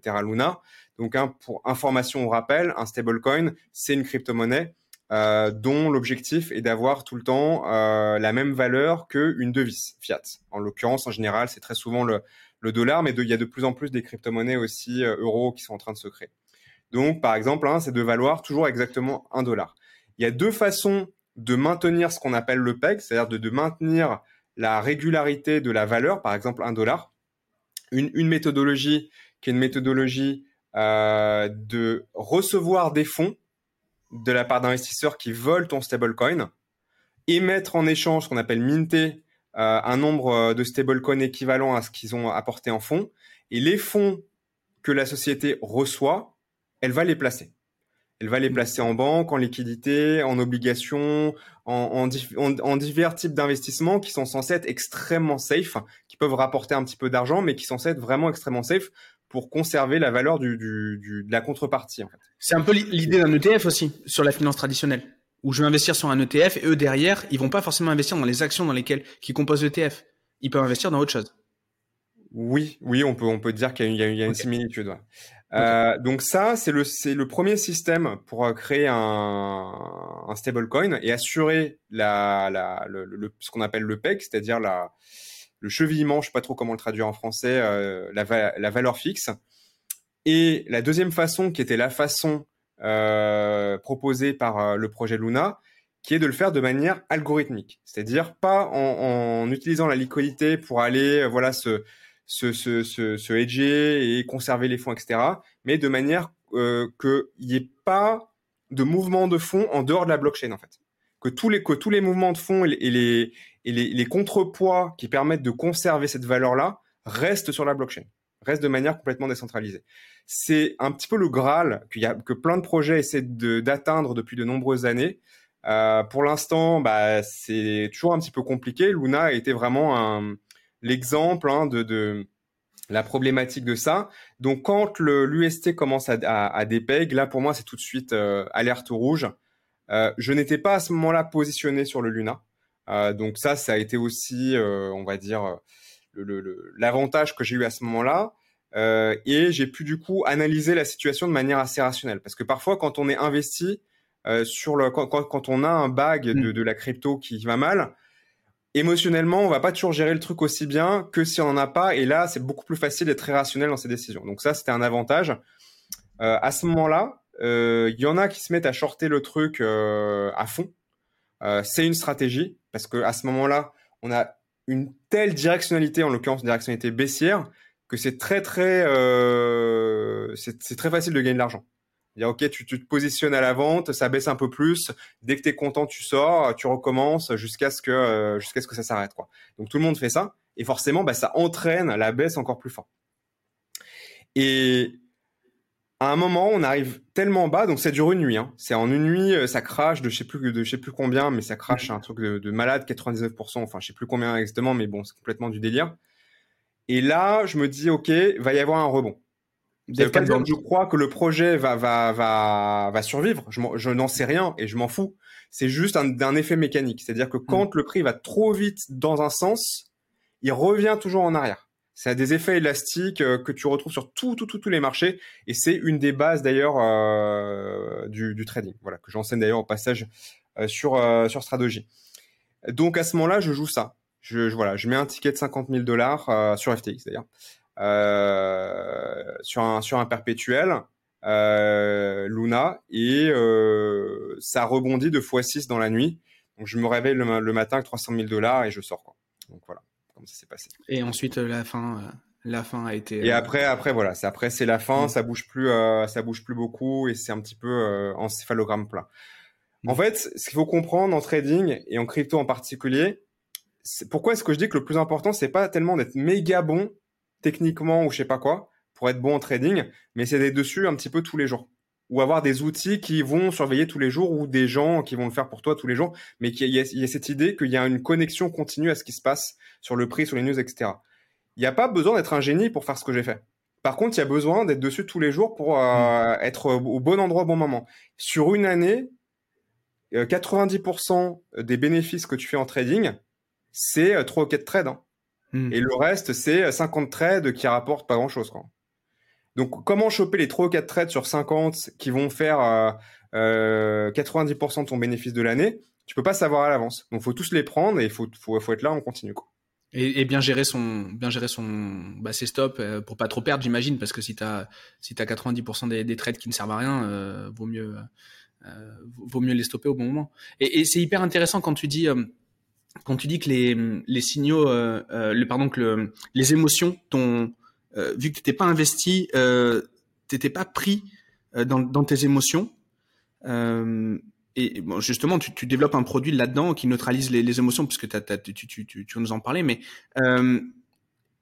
Terra Luna. Donc hein, pour information au rappel, un stablecoin c'est une crypto-monnaie euh, dont l'objectif est d'avoir tout le temps euh, la même valeur qu'une devise fiat. En l'occurrence, en général, c'est très souvent le, le dollar, mais il y a de plus en plus des crypto-monnaies aussi euh, euros qui sont en train de se créer. Donc, par exemple, hein, c'est de valoir toujours exactement un dollar. Il y a deux façons de maintenir ce qu'on appelle le PEG, c'est-à-dire de, de, maintenir la régularité de la valeur, par exemple un dollar. Une, une méthodologie qui est une méthodologie euh, de recevoir des fonds de la part d'investisseurs qui veulent ton stablecoin et mettre en échange ce qu'on appelle minter euh, un nombre euh, de stablecoins équivalent à ce qu'ils ont apporté en fonds. Et les fonds que la société reçoit, elle va les placer. Elle va les placer en banque, en liquidité, en obligations, en, en divers types d'investissements qui sont censés être extrêmement safe, qui peuvent rapporter un petit peu d'argent, mais qui sont censés être vraiment extrêmement safe pour conserver la valeur du, du, de la contrepartie. En fait. C'est un peu l'idée d'un ETF aussi sur la finance traditionnelle, où je vais investir sur un ETF et eux derrière, ils vont pas forcément investir dans les actions dans lesquelles qui composent l'ETF. Ils peuvent investir dans autre chose. Oui, oui, on peut on peut dire qu'il y a, il y a une similitude. Euh, donc ça, c'est le c'est le premier système pour euh, créer un, un stablecoin et assurer la, la le, ce qu'on appelle le PEG, c'est-à-dire la le chevillement, je sais pas trop comment le traduire en français, euh, la, valeur fixe. Et la deuxième façon, qui était la façon euh, proposée par euh, le projet Luna, qui est de le faire de manière algorithmique, c'est-à-dire pas en, utilisant la liquidité pour aller voilà se se, se, se, se hedger et conserver les fonds, etc., mais de manière euh, qu'il n'y ait pas de mouvement de fonds en dehors de la blockchain, en fait. Que tous les, que tous les mouvements de fonds et les, et les, les contrepoids qui permettent de conserver cette valeur-là restent sur la blockchain, restent de manière complètement décentralisée. C'est un petit peu le Graal qu'il y a, que plein de projets essaient d'atteindre depuis de nombreuses années. Euh, pour l'instant, bah, c'est toujours un petit peu compliqué. Luna a été vraiment l'exemple hein, de, de, la problématique de ça. Donc, quand l'UST commence à, à, à dépeg, là, pour moi, c'est tout de suite euh, alerte rouge. Euh, je n'étais pas à ce moment-là positionné sur le Luna. Euh, donc ça, ça a été aussi, euh, on va dire, l'avantage que j'ai eu à ce moment-là. Euh, et j'ai pu du coup analyser la situation de manière assez rationnelle. Parce que parfois, quand on est investi sur le, quand, quand, on a un bag de, mm. de, la crypto qui va mal, émotionnellement, on va pas toujours gérer le truc aussi bien que si on en a pas. Et là, c'est beaucoup plus facile d'être très rationnel dans ses décisions. Donc ça, c'était un avantage. Euh, à ce moment-là, il y en a qui se mettent à shorter le truc à fond. C'est une stratégie parce que à ce moment-là, on a une telle directionnalité, en l'occurrence une directionnalité baissière, que c'est très très euh, c'est très facile de gagner de l'argent. Dire ok, tu, tu, te positionnes à la vente, ça baisse un peu plus. Dès que tu es content, tu sors, tu recommences jusqu'à ce que euh, jusqu'à ce que ça s'arrête quoi. Donc tout le monde fait ça et forcément, bah, ça entraîne la baisse encore plus fort. Et à un moment, on arrive tellement bas, donc ça dure une nuit. Hein. C'est en une nuit, euh, ça crache de je sais plus de je sais plus combien, mais ça crache un truc de, de, malade, 99%. Enfin, je sais plus combien exactement, mais bon, c'est complètement du délire. Et là, je me dis, ok, va y avoir un rebond. je crois que le projet va va va va survivre. Je, je n'en sais rien et je m'en fous. C'est juste un, un, effet mécanique, c'est-à-dire que quand mm. le prix va trop vite dans un sens, il revient toujours en arrière. Ça a des effets élastiques euh, que tu retrouves sur tous tout, tout, tous les marchés et c'est une des bases d'ailleurs euh, du, trading. Voilà que j'enseigne d'ailleurs au passage euh, sur euh, sur. Donc à ce moment-là, je joue ça. Je, voilà, je mets un ticket de 50 000 dollars sur FTX d'ailleurs sur un sur un perpétuel Luna, et ça rebondit de x6 dans la nuit. Donc je me réveille le, matin avec 300 000 dollars et je sors. Quoi. Donc voilà comment ça s'est passé. Et ensuite la fin, la fin a été. Et après, après voilà, c'est après c'est la fin, mm. ça bouge plus, ça bouge plus beaucoup et c'est un petit peu encéphalogramme plat. En fait, ce qu'il faut comprendre en trading et en crypto en particulier, pourquoi est-ce que je dis que le plus important, c'est pas tellement d'être méga bon techniquement ou je sais pas quoi pour être bon en trading, mais c'est d'être dessus un petit peu tous les jours ou avoir des outils qui vont surveiller tous les jours ou des gens qui vont le faire pour toi tous les jours, mais qu'il y, a cette idée qu'il y a une connexion continue à ce qui se passe sur le prix, sur les news, etc. Il n'y a pas besoin d'être un génie pour faire ce que j'ai fait. Par contre, il y a besoin d'être dessus tous les jours pour euh, mm. être au bon endroit au bon moment. Sur une année, 90% euh, des bénéfices que tu fais en trading, c'est 3 ou 4 trades. Hein. Hmm. Et le reste, c'est 50 trades qui rapportent pas grand-chose. Donc, comment choper les 3 ou 4 trades sur 50 qui vont faire 90% euh, euh, de ton bénéfice de l'année? Tu peux pas savoir à l'avance. Donc, faut tous les prendre et il faut, faut, faut, être là, on continue. Quoi. Et, bien gérer son, bien gérer son, bah, ses stops pour pas trop perdre, j'imagine, parce que si tu as, si as 90% des, des, trades qui ne servent à rien, vaut mieux, euh, vaut mieux les stopper au bon moment. Et, c'est hyper intéressant quand tu dis euh, quand tu dis que les, les signaux, euh, le, pardon, que les émotions, ton, vu que tu n'étais pas investi, euh, t'étais pas pris dans, dans, tes émotions. Et justement, tu, développes un produit là-dedans qui neutralise les, émotions, puisque tu, tu, tu, tu, nous en parler. Mais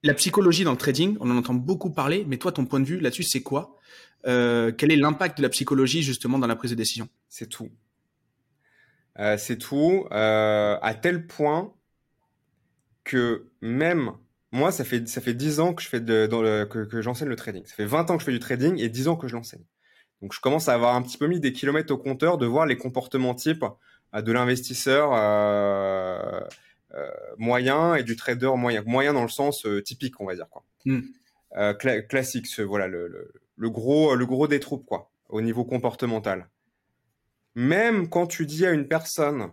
la psychologie dans le trading, on en entend beaucoup parler. Mais toi, ton point de vue là-dessus, c'est quoi? Euh, quel est l'impact de la psychologie justement dans la prise de décision? C'est tout. Euh, c'est tout, euh, à tel point que même moi, ça fait ça fait 10 ans que je fais que j'enseigne le trading. Ça fait 20 ans que je fais du trading et 10 ans que je l'enseigne. Donc je commence à avoir un petit peu mis des kilomètres au compteur de voir les comportements types de l'investisseur moyen et du trader moyen. Moyen dans le sens typique, on va dire quoi. Hmm. classique, voilà le, le gros, le gros des troupes, quoi, au niveau comportemental. Même quand tu dis à une personne,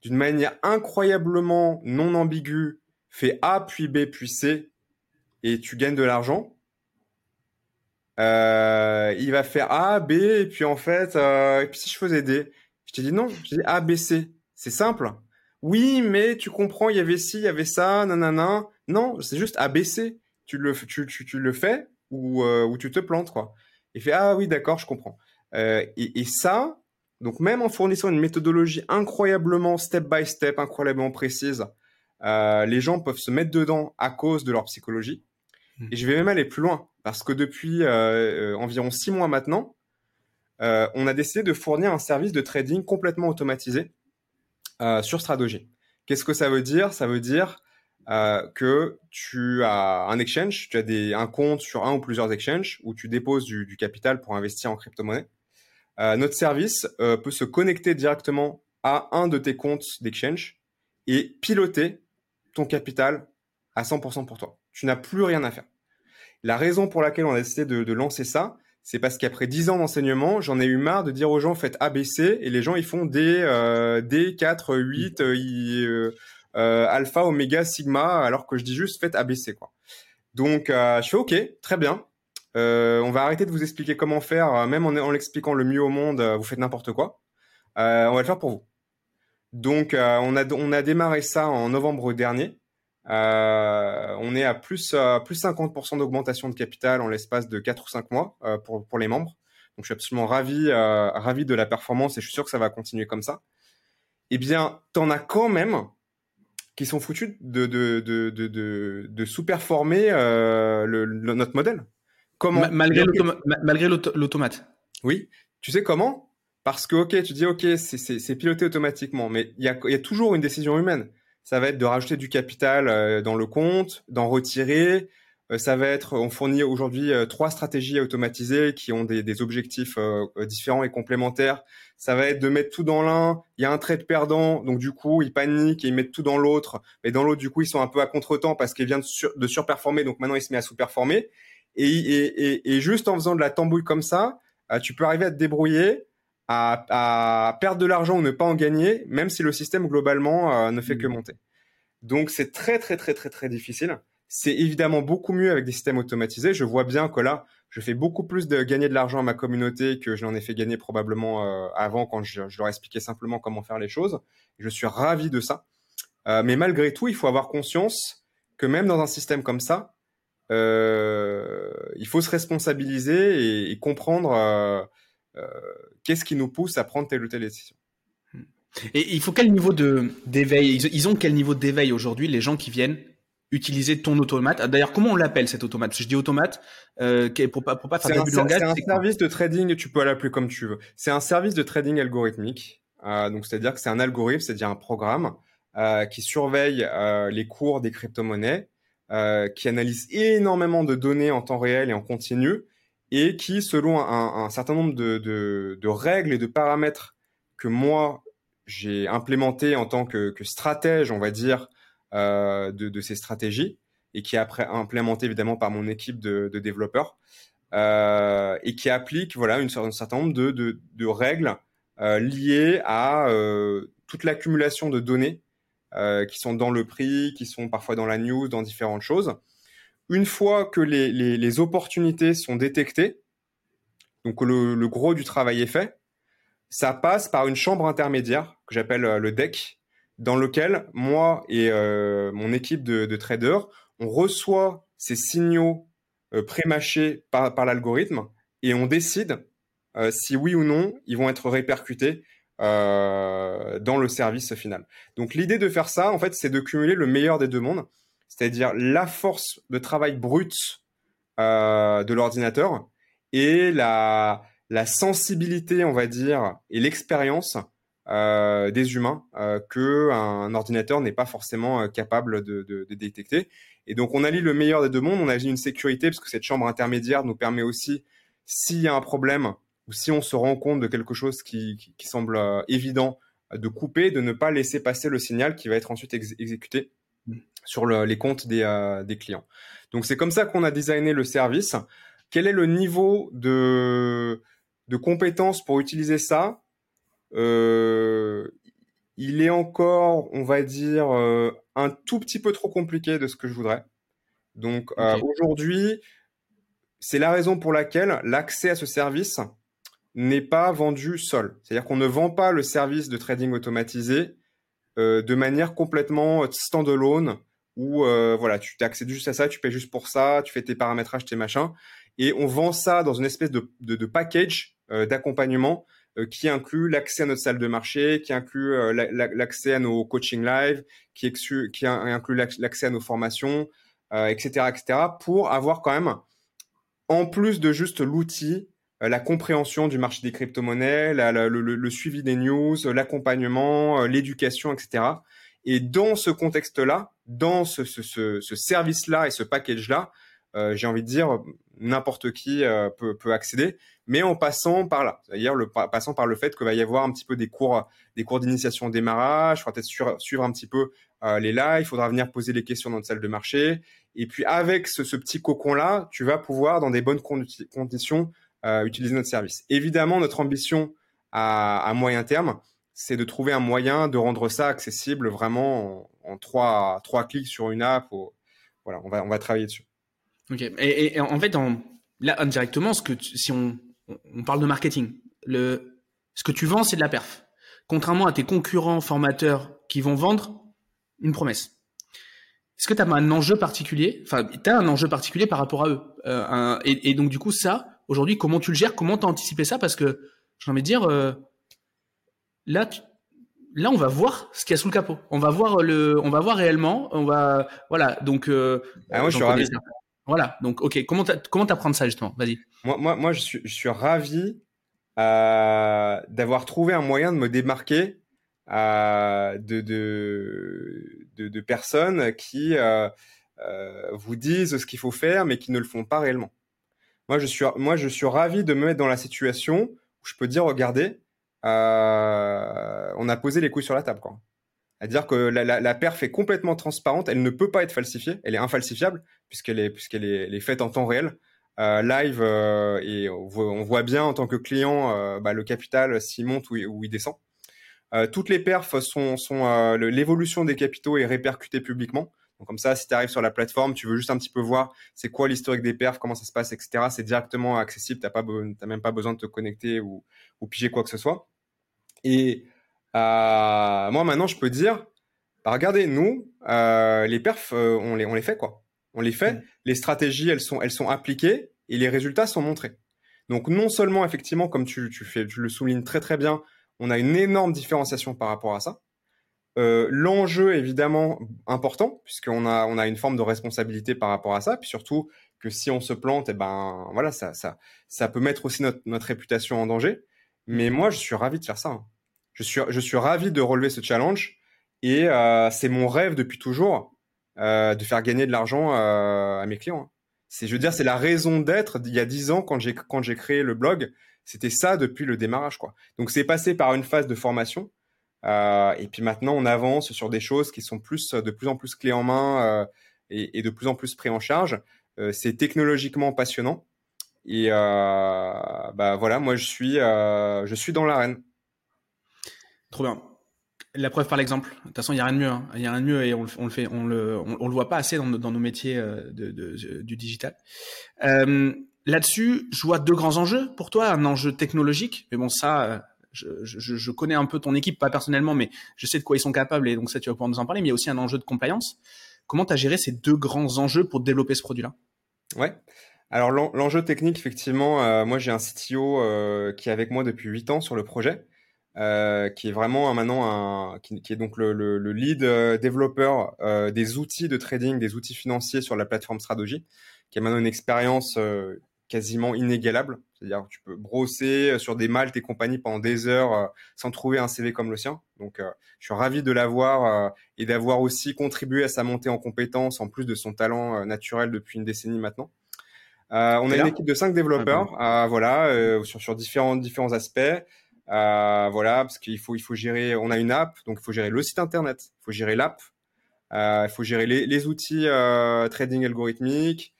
d'une manière incroyablement non ambiguë, fais A puis B puis C et tu gagnes de l'argent, euh, il va faire A, B et puis en fait, euh, et puis si je faisais D, je t'ai dit non, je dis A, B, C. C'est simple. Oui, mais tu comprends, il y avait ci, il y avait ça, nanana. Non, c'est juste A, B, C. Tu le, tu, tu, tu le fais, où, euh, où tu te plantes, quoi. Et fait ah oui d'accord, je comprends. Et, et, ça, donc même en fournissant une méthodologie incroyablement step by step, incroyablement précise, les gens peuvent se mettre dedans à cause de leur psychologie. Mmh. Et je vais même aller plus loin parce que depuis euh, euh environ six mois maintenant, euh, on a décidé de fournir un service de trading complètement automatisé sur Strategy. Qu'est-ce que ça veut dire? Ça veut dire que tu as un exchange, tu as un compte sur un ou plusieurs exchanges où tu déposes du, capital pour investir en crypto-monnaie. Notre service peut se connecter directement à un de tes comptes d'exchange et piloter ton capital à 100% pour toi. Tu n'as plus rien à faire. La raison pour laquelle on a décidé de, lancer ça, c'est parce qu'après 10 ans d'enseignement, j'en ai eu marre de dire aux gens faites ABC et les gens ils font D, euh, D 4, 8, ils, euh, alpha, oméga, sigma, alors que je dis juste faites ABC quoi. Donc euh, je fais ok, très bien. Euh, on va arrêter de vous expliquer comment faire, même en, l'expliquant le mieux au monde, vous faites n'importe quoi. on va le faire pour vous. Donc on a on a démarré ça en novembre dernier. On est à plus plus 50% d'augmentation de capital en l'espace de 4 ou 5 mois pour pour les membres. Donc je suis absolument ravi ravi de la performance et je suis sûr que ça va continuer comme ça. Eh bien, t'en as quand même qui sont foutus de, de, de, de, de sous-performer euh, le, notre modèle. Comment Malgré l'automate. Oui. Tu sais comment? Parce que, ok, tu dis, ok, c'est piloté automatiquement, mais il y a, y a toujours une décision humaine. Ça va être de rajouter du capital euh, dans le compte, d'en retirer, euh, ça va être, on fournit aujourd'hui euh, trois stratégies automatisées qui ont des, des objectifs différents et complémentaires. Ça va être de mettre tout dans l'un, il y a un trait de perdant, donc du coup ils paniquent et ils mettent tout dans l'autre. Mais dans l'autre, du coup, ils sont un peu à contretemps parce qu'ils viennent de, de, surperformer, donc maintenant il se met à sous-performer. Et, et, et, juste en faisant de la tambouille comme ça, tu peux arriver à te débrouiller, à, à perdre de l'argent ou ne pas en gagner, même si le système globalement ne fait que mmh. monter. Donc c'est très très très très très difficile. C'est évidemment beaucoup mieux avec des systèmes automatisés. Je vois bien que là, je fais beaucoup plus de gagner de l'argent à ma communauté que je n'en ai fait gagner probablement avant quand je, je, leur expliquais simplement comment faire les choses. Je suis ravi de ça. mais malgré tout, il faut avoir conscience que même dans un système comme ça, euh, il faut se responsabiliser et, comprendre euh, euh, qu'est-ce qui nous pousse à prendre telle ou telle décision? Et il faut quel niveau de d'éveil ils, ont quel niveau d'éveil aujourd'hui les gens qui viennent utiliser ton automate? D'ailleurs, comment on l'appelle cet automate? Je dis automate euh, pour pas pour pas faire de langage. C'est un service de trading. Tu peux l'appeler comme tu veux. C'est un service de trading algorithmique. Euh, donc, c'est-à-dire que c'est un algorithme, c'est-à-dire un programme euh, qui surveille les cours des crypto-monnaies euh, qui analyse énormément de données en temps réel et en continu, et qui, selon un, certain nombre de, règles et de paramètres que moi j'ai implémenté en tant que, stratège, on va dire, euh, de, ces stratégies, et qui est après implémenté évidemment par mon équipe de, développeurs, euh, et qui applique voilà un certain nombre de, règles euh, liées à toute l'accumulation de données qui sont dans le prix, qui sont parfois dans la news, dans différentes choses. Une fois que les, opportunités sont détectées, donc le, gros du travail est fait, ça passe par une chambre intermédiaire que j'appelle euh, le deck, dans lequel moi et euh, mon équipe de, de, traders, on reçoit ces signaux euh, prémâchés par, l'algorithme et on décide si oui ou non ils vont être répercutés dans le service final. Donc l'idée de faire ça, en fait, c'est de cumuler le meilleur des deux mondes, c'est-à-dire la force de travail brute euh, de l'ordinateur et la, sensibilité, on va dire, et l'expérience euh, des humains euh, que ordinateur n'est pas forcément euh, capable de, détecter. Et donc on allie le meilleur des deux mondes, on allie une sécurité parce que cette chambre intermédiaire nous permet aussi, s'il y a un problème, ou si on se rend compte de quelque chose qui, semble évident, de couper, de ne pas laisser passer le signal qui va être ensuite ex exécuté. Sur le, les comptes des, euh, des clients. Donc c'est comme ça qu'on a designé le service. Quel est le niveau de, de compétence pour utiliser ça? Euh, Il est encore, on va dire, euh, un tout petit peu trop compliqué de ce que je voudrais. Donc okay. aujourd'hui, c'est la raison pour laquelle l'accès à ce service n'est pas vendu seul. C'est-à-dire qu'on ne vend pas le service de trading automatisé de manière complètement standalone où euh, voilà, tu t'accèdes juste à ça, tu payes juste pour ça, tu fais tes paramétrages, tes machins, et on vend ça dans une espèce de, de, de package euh, d'accompagnement euh, qui inclut l'accès à notre salle de marché, qui inclut euh, l'accès à nos coaching live, qui, qui inclut l'accès à nos formations, etc., euh, etc., pour avoir quand même, en plus de juste l'outil, euh, la compréhension du marché des crypto-monnaies, le, suivi des news, l'accompagnement, euh, l'éducation, etc. Et dans ce contexte-là, dans ce, ce, ce, ce service-là et ce package-là, euh, j'ai envie de dire, n'importe qui euh, peut, accéder, mais en passant par là, c'est-à-dire passant par le fait qu'il va y avoir un petit peu des cours, des cours d'initiation au démarrage, il faudra peut-être suivre, un petit peu euh, les lives, il faudra venir poser les questions dans notre salle de marché, et puis avec ce, petit cocon-là, tu vas pouvoir, dans des bonnes conditions, euh, utiliser notre service. Évidemment, notre ambition à, moyen terme, c'est de trouver un moyen de rendre ça accessible vraiment en, trois, trois clics sur une app. Voilà, on va, on va travailler dessus. Ok. Et, en fait, là, indirectement, si on, on parle de marketing, ce que tu vends, c'est de la perf. Contrairement à tes concurrents formateurs qui vont vendre une promesse. Est-ce que tu as un enjeu particulier? Enfin, tu as un enjeu particulier par rapport à eux. Euh, et, donc, du coup, ça, Aujourd'hui, comment tu le gères Comment t'as anticipé ça? Parce que j'ai envie de dire, euh, là, tu, là, on va voir ce qu'il y a sous le capot. On va voir le, on va voir réellement. On va, voilà. Donc, euh, ah, moi, je suis ravi. Voilà. Donc, ok. Comment comment t'apprendre ça justement? Vas-y. Moi, moi, moi, je suis, je suis ravi euh, d'avoir trouvé un moyen de me démarquer euh, de, de, de, de, personnes qui vous disent ce qu'il faut faire, mais qui ne le font pas réellement. Moi, je suis, moi, je suis ravi de me mettre dans la situation où je peux dire, regardez, euh, on a posé les couilles sur la table, quoi. C'est-à-dire que la, perf est complètement transparente, elle ne peut pas être falsifiée, elle est infalsifiable puisqu'elle est est, faite en temps réel, euh, live euh, et on voit, bien en tant que client bah, le capital s'il monte ou, il descend. Toutes les perfs sont, sont l'évolution des capitaux est répercutée publiquement. Donc comme ça, si tu arrives sur la plateforme, tu veux juste un petit peu voir c'est quoi l'historique des perfs, comment ça se passe, etc. C'est directement accessible. T'as pas, t'as même pas besoin de te connecter ou, ou piger quoi que ce soit. Et euh, moi maintenant, je peux dire, bah, regardez, nous, euh, les perfs, euh, on les, on les fait quoi. On les fait. Mmh. Les stratégies, elles sont, elles sont appliquées et les résultats sont montrés. Donc non seulement effectivement, comme tu, tu fais, tu le soulignes très très bien, on a une énorme différenciation par rapport à ça. Euh, L'enjeu évidemment important puisqu'on a on a une forme de responsabilité par rapport à ça, puis surtout que si on se plante, et eh ben voilà ça ça ça peut mettre aussi notre, notre réputation en danger. Mais moi je suis ravi de faire ça. Hein. Je suis je suis ravi de relever ce challenge et euh, c'est mon rêve depuis toujours euh, de faire gagner de l'argent euh, à mes clients. Hein. C'est je veux dire c'est la raison d'être. Il y a dix ans quand j'ai quand j'ai créé le blog, c'était ça depuis le démarrage quoi. Donc c'est passé par une phase de formation euh, et puis maintenant, on avance sur des choses qui sont plus de plus en plus clés en main euh, et, de plus en plus pris en charge. Euh, c'est technologiquement passionnant. Et bah voilà, moi je suis je suis dans l'arène. Trop bien. La preuve par l'exemple. De toute façon, il y a rien de mieux. Hein. Il y a rien de mieux et on, on le fait, on le, on, le voit pas assez dans, nos métiers de, du digital. Là-dessus, je vois deux grands enjeux pour toi. Un enjeu technologique, mais bon, ça, je, connais un peu ton équipe, pas personnellement, mais je sais de quoi ils sont capables et donc ça, tu vas pouvoir nous en parler. Mais il y a aussi un enjeu de compliance. Comment tu as géré ces deux grands enjeux pour développer ce produit-là? Ouais. Alors l'enjeu technique, effectivement, euh, moi j'ai un CTO euh, qui est avec moi depuis 8 ans sur le projet, euh, qui est vraiment maintenant un, qui, est donc le, lead développeur des outils de trading, des outils financiers sur la plateforme Strategy, qui a maintenant une expérience quasiment inégalable. C'est-à-dire que tu peux brosser euh, sur des maltes et compagnie pendant des heures euh, sans trouver un CV comme le sien. Donc, euh, je suis ravi de l'avoir et d'avoir aussi contribué à sa montée en compétences en plus de son talent naturel depuis une décennie maintenant. on a une équipe de cinq développeurs, voilà, sur, sur différents différents aspects. voilà, parce qu'il faut il faut gérer. On a une app, donc il faut gérer le site internet, il faut gérer l'app, il faut gérer les, les outils trading algorithmique,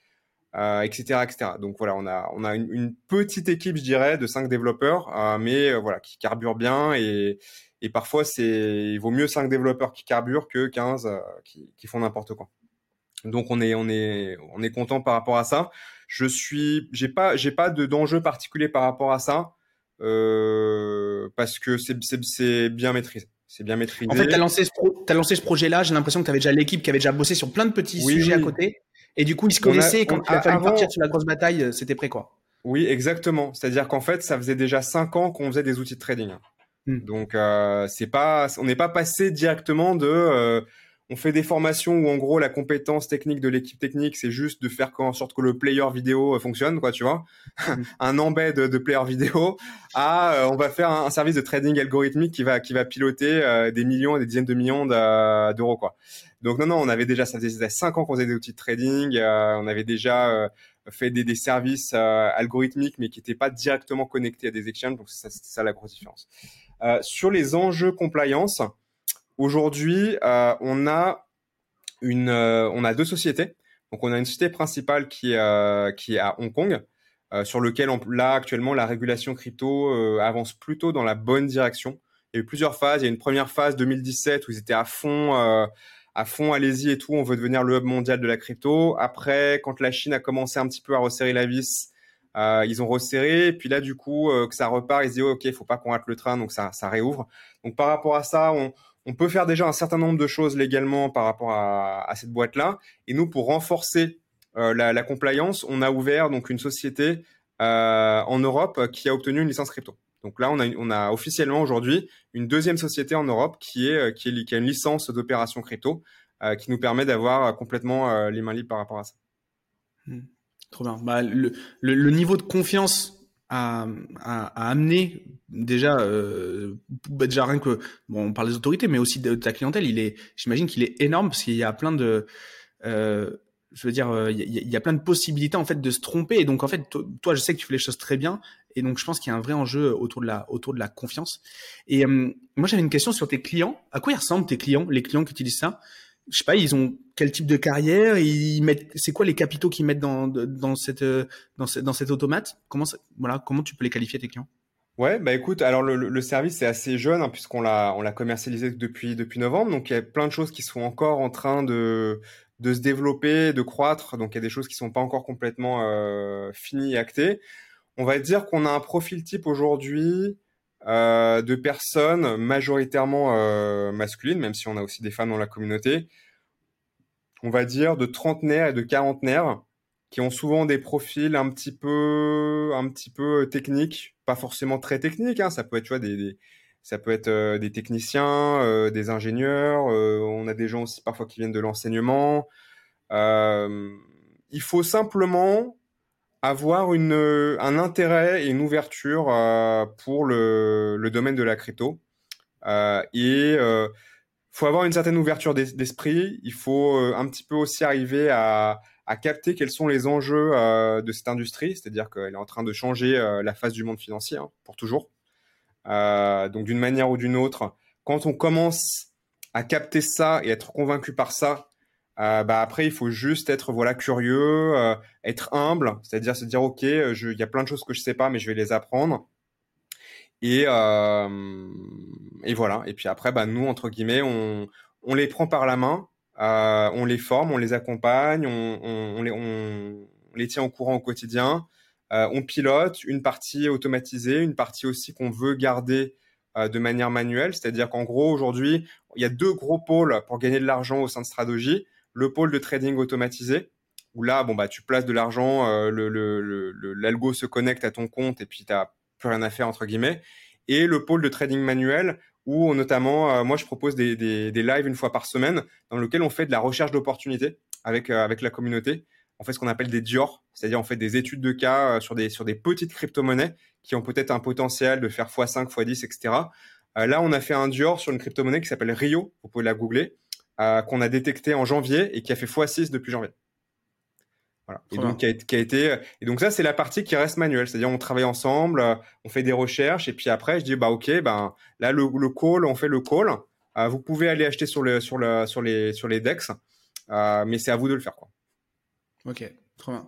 euh, etc., etc. Donc voilà, on a on a une, une, petite équipe, je dirais, de cinq développeurs, euh, mais euh, voilà, qui carbure bien et et parfois c'est il vaut mieux cinq développeurs qui carburent que 15 euh, qui, qui font n'importe quoi. Donc on est on est on est content par rapport à ça. Je suis j'ai pas j'ai pas de d'enjeu particulier par rapport à ça parce que c'est c'est bien maîtrisé. C'est bien maîtrisé. En fait, tu as lancé ce, pro as lancé ce projet-là. J'ai l'impression que tu avais déjà l'équipe qui avait déjà bossé sur plein de petits sujets à côté. Et du coup, ils se connaissaient. quand il a fallu partir sur la grosse bataille, euh, c'était prêt, quoi. Oui, exactement. C'est-à-dire qu'en fait, ça faisait déjà cinq ans qu'on faisait des outils de trading. Hmm. Donc, euh, c'est pas, on n'est pas passé directement de, euh, on fait des formations où en gros la compétence technique de l'équipe technique, c'est juste de faire en sorte que le player vidéo fonctionne, quoi, tu vois, hmm. un embed de, player vidéo. À, euh, on va faire un, service de trading algorithmique qui va qui va piloter des millions, et des dizaines de millions d'euros, quoi. Donc non, non, on avait déjà, ça faisait cinq ans qu'on faisait des outils de trading, euh, on avait déjà euh, fait des, des services euh, algorithmiques, mais qui n'étaient pas directement connectés à des exchanges, donc c'est ça, la grosse différence. sur les enjeux compliance, aujourd'hui, on a une, on a deux sociétés. Donc on a une société principale qui qui est à Hong Kong, sur lequel là actuellement la régulation crypto avance plutôt dans la bonne direction. Il y a eu plusieurs phases. Il y a une première phase 2017 où ils étaient à fond à fond, allez-y et tout, on veut devenir le hub mondial de la crypto. Après, quand la Chine a commencé un petit peu à resserrer la vis, euh, ils ont resserré. Puis là, du coup, euh, que ça repart, ils se disent, oh, OK, il faut pas qu'on rate le train, donc ça, ça réouvre. Donc par rapport à ça, on, peut faire déjà un certain nombre de choses légalement par rapport à, cette boîte-là. Et nous, pour renforcer euh, la, la, compliance, on a ouvert donc une société en Europe qui a obtenu une licence crypto. Donc là, on a, officiellement aujourd'hui une deuxième société en Europe qui, est, euh, qui, a une licence d'opération crypto euh, qui nous permet d'avoir euh, complètement les mains libres par rapport à ça. Hmm. Trop bien. Bah, le, niveau de confiance à, amener déjà, bah, déjà rien que bon, on parle des autorités, mais aussi de, ta clientèle, il est, j'imagine qu'il est énorme parce qu'il y a plein de je veux dire, il y, y, a plein de possibilités en fait de se tromper. Et donc en fait, toi, je sais que tu fais les choses très bien. Et donc je pense qu'il y a un vrai enjeu autour de la autour de la confiance. Et euh, moi j'avais une question sur tes clients. À quoi ils ressemblent tes clients, les clients qui utilisent ça? Je sais pas, ils ont quel type de carrière? Ils mettent, c'est quoi les capitaux qu'ils mettent dans dans cette dans dans cet automate? Comment voilà, comment tu peux les qualifier tes clients? Ouais, bah écoute, alors le, le service est assez jeune hein, puisqu'on l'a on l'a commercialisé depuis depuis novembre, donc il y a plein de choses qui sont encore en train de de se développer, de croître. Donc il y a des choses qui sont pas encore complètement euh, finies et actées. On va dire qu'on a un profil type aujourd'hui euh, de personnes majoritairement euh, masculines, même si on a aussi des femmes dans la communauté. On va dire de trentenaires et de quarantenaires qui ont souvent des profils un petit peu, un petit peu techniques, pas forcément très techniques. Hein. Ça peut être, tu vois, des, des ça peut être euh, des techniciens, euh, des ingénieurs. Euh, on a des gens aussi parfois qui viennent de l'enseignement. il faut simplement avoir une, un intérêt et une ouverture pour le, le, domaine de la crypto. et il faut avoir une certaine ouverture d'esprit. Il faut un petit peu aussi arriver à, à capter quels sont les enjeux de cette industrie, c'est-à-dire qu'elle est en train de changer la face du monde financier hein, pour toujours. Euh, donc d'une manière ou d'une autre, quand on commence à capter ça et être convaincu par ça, euh, bah après il faut juste être voilà curieux, euh, être humble, c'est-à-dire se dire ok, il y a plein de choses que je sais pas, mais je vais les apprendre. Et, et voilà. Et puis après, bah, nous entre guillemets, on, on les prend par la main, on les forme, on les accompagne, on, on, les, on, les tient au courant au quotidien. Euh, on pilote une partie automatisée, une partie aussi qu'on veut garder euh, de manière manuelle. C'est-à-dire qu'en gros, aujourd'hui, il y a deux gros pôles pour gagner de l'argent au sein de Strategy. Le pôle de trading automatisé, où là, bon, bah, tu places de l'argent, euh, l'algo se connecte à ton compte et puis tu n'as plus rien à faire, entre guillemets. Et le pôle de trading manuel, où notamment, moi, je propose des, des, lives une fois par semaine dans lequel on fait de la recherche d'opportunités avec, avec la communauté on fait ce qu'on appelle des Dior, c'est-à-dire on fait des études de cas euh, sur des, sur des petites crypto-monnaies qui ont peut-être un potentiel de faire x5, x10, etc. là, on a fait un Dior sur une crypto-monnaie qui s'appelle Rio, vous pouvez la googler, euh, qu'on a détecté en janvier et qui a fait x6 depuis janvier. Voilà. Et donc, qui a, été, et donc ça, c'est la partie qui reste manuelle. C'est-à-dire, on travaille ensemble, euh, on fait des recherches, et puis après, je dis, bah, OK, ben, là, le, le call, on fait le call. vous pouvez aller acheter sur le, sur le, sur les, sur les DEX, mais c'est à vous de le faire, quoi. Ok, trop bien.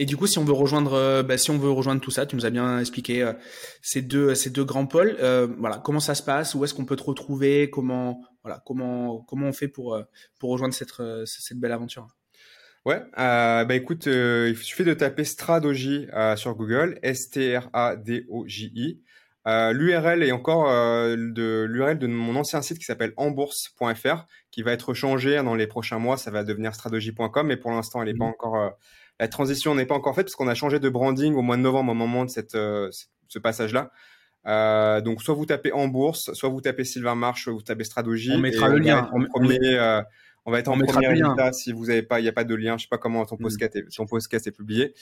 Et du coup, si on veut rejoindre, euh, bah, si on veut rejoindre tout ça, tu nous as bien expliqué euh, ces deux ces deux grands pôles. Euh, voilà, comment ça se passe Où est-ce qu'on peut te retrouver Comment voilà comment comment on fait pour pour rejoindre cette cette belle aventure? Ouais, bah écoute, il suffit de taper Stradogy sur Google, S T R A D O J I. Euh, L'URL est encore euh, de l'URL de mon ancien site qui s'appelle embourse.fr, qui va être changé dans les prochains mois. Ça va devenir stratégie.com, mais pour l'instant, elle n'est pas mmh. encore. Euh, la transition n'est pas encore faite parce qu'on a changé de branding au mois de novembre au moment de cette, ce passage-là. donc soit vous tapez en bourse, soit vous tapez Sylvain Marche, soit vous tapez Stradogy. On mettra le lien. On, premier, on, va être en premier résultat si vous avez pas, il n'y a pas de lien. Je sais pas comment ton mmh. podcast est, ton podcast est publié.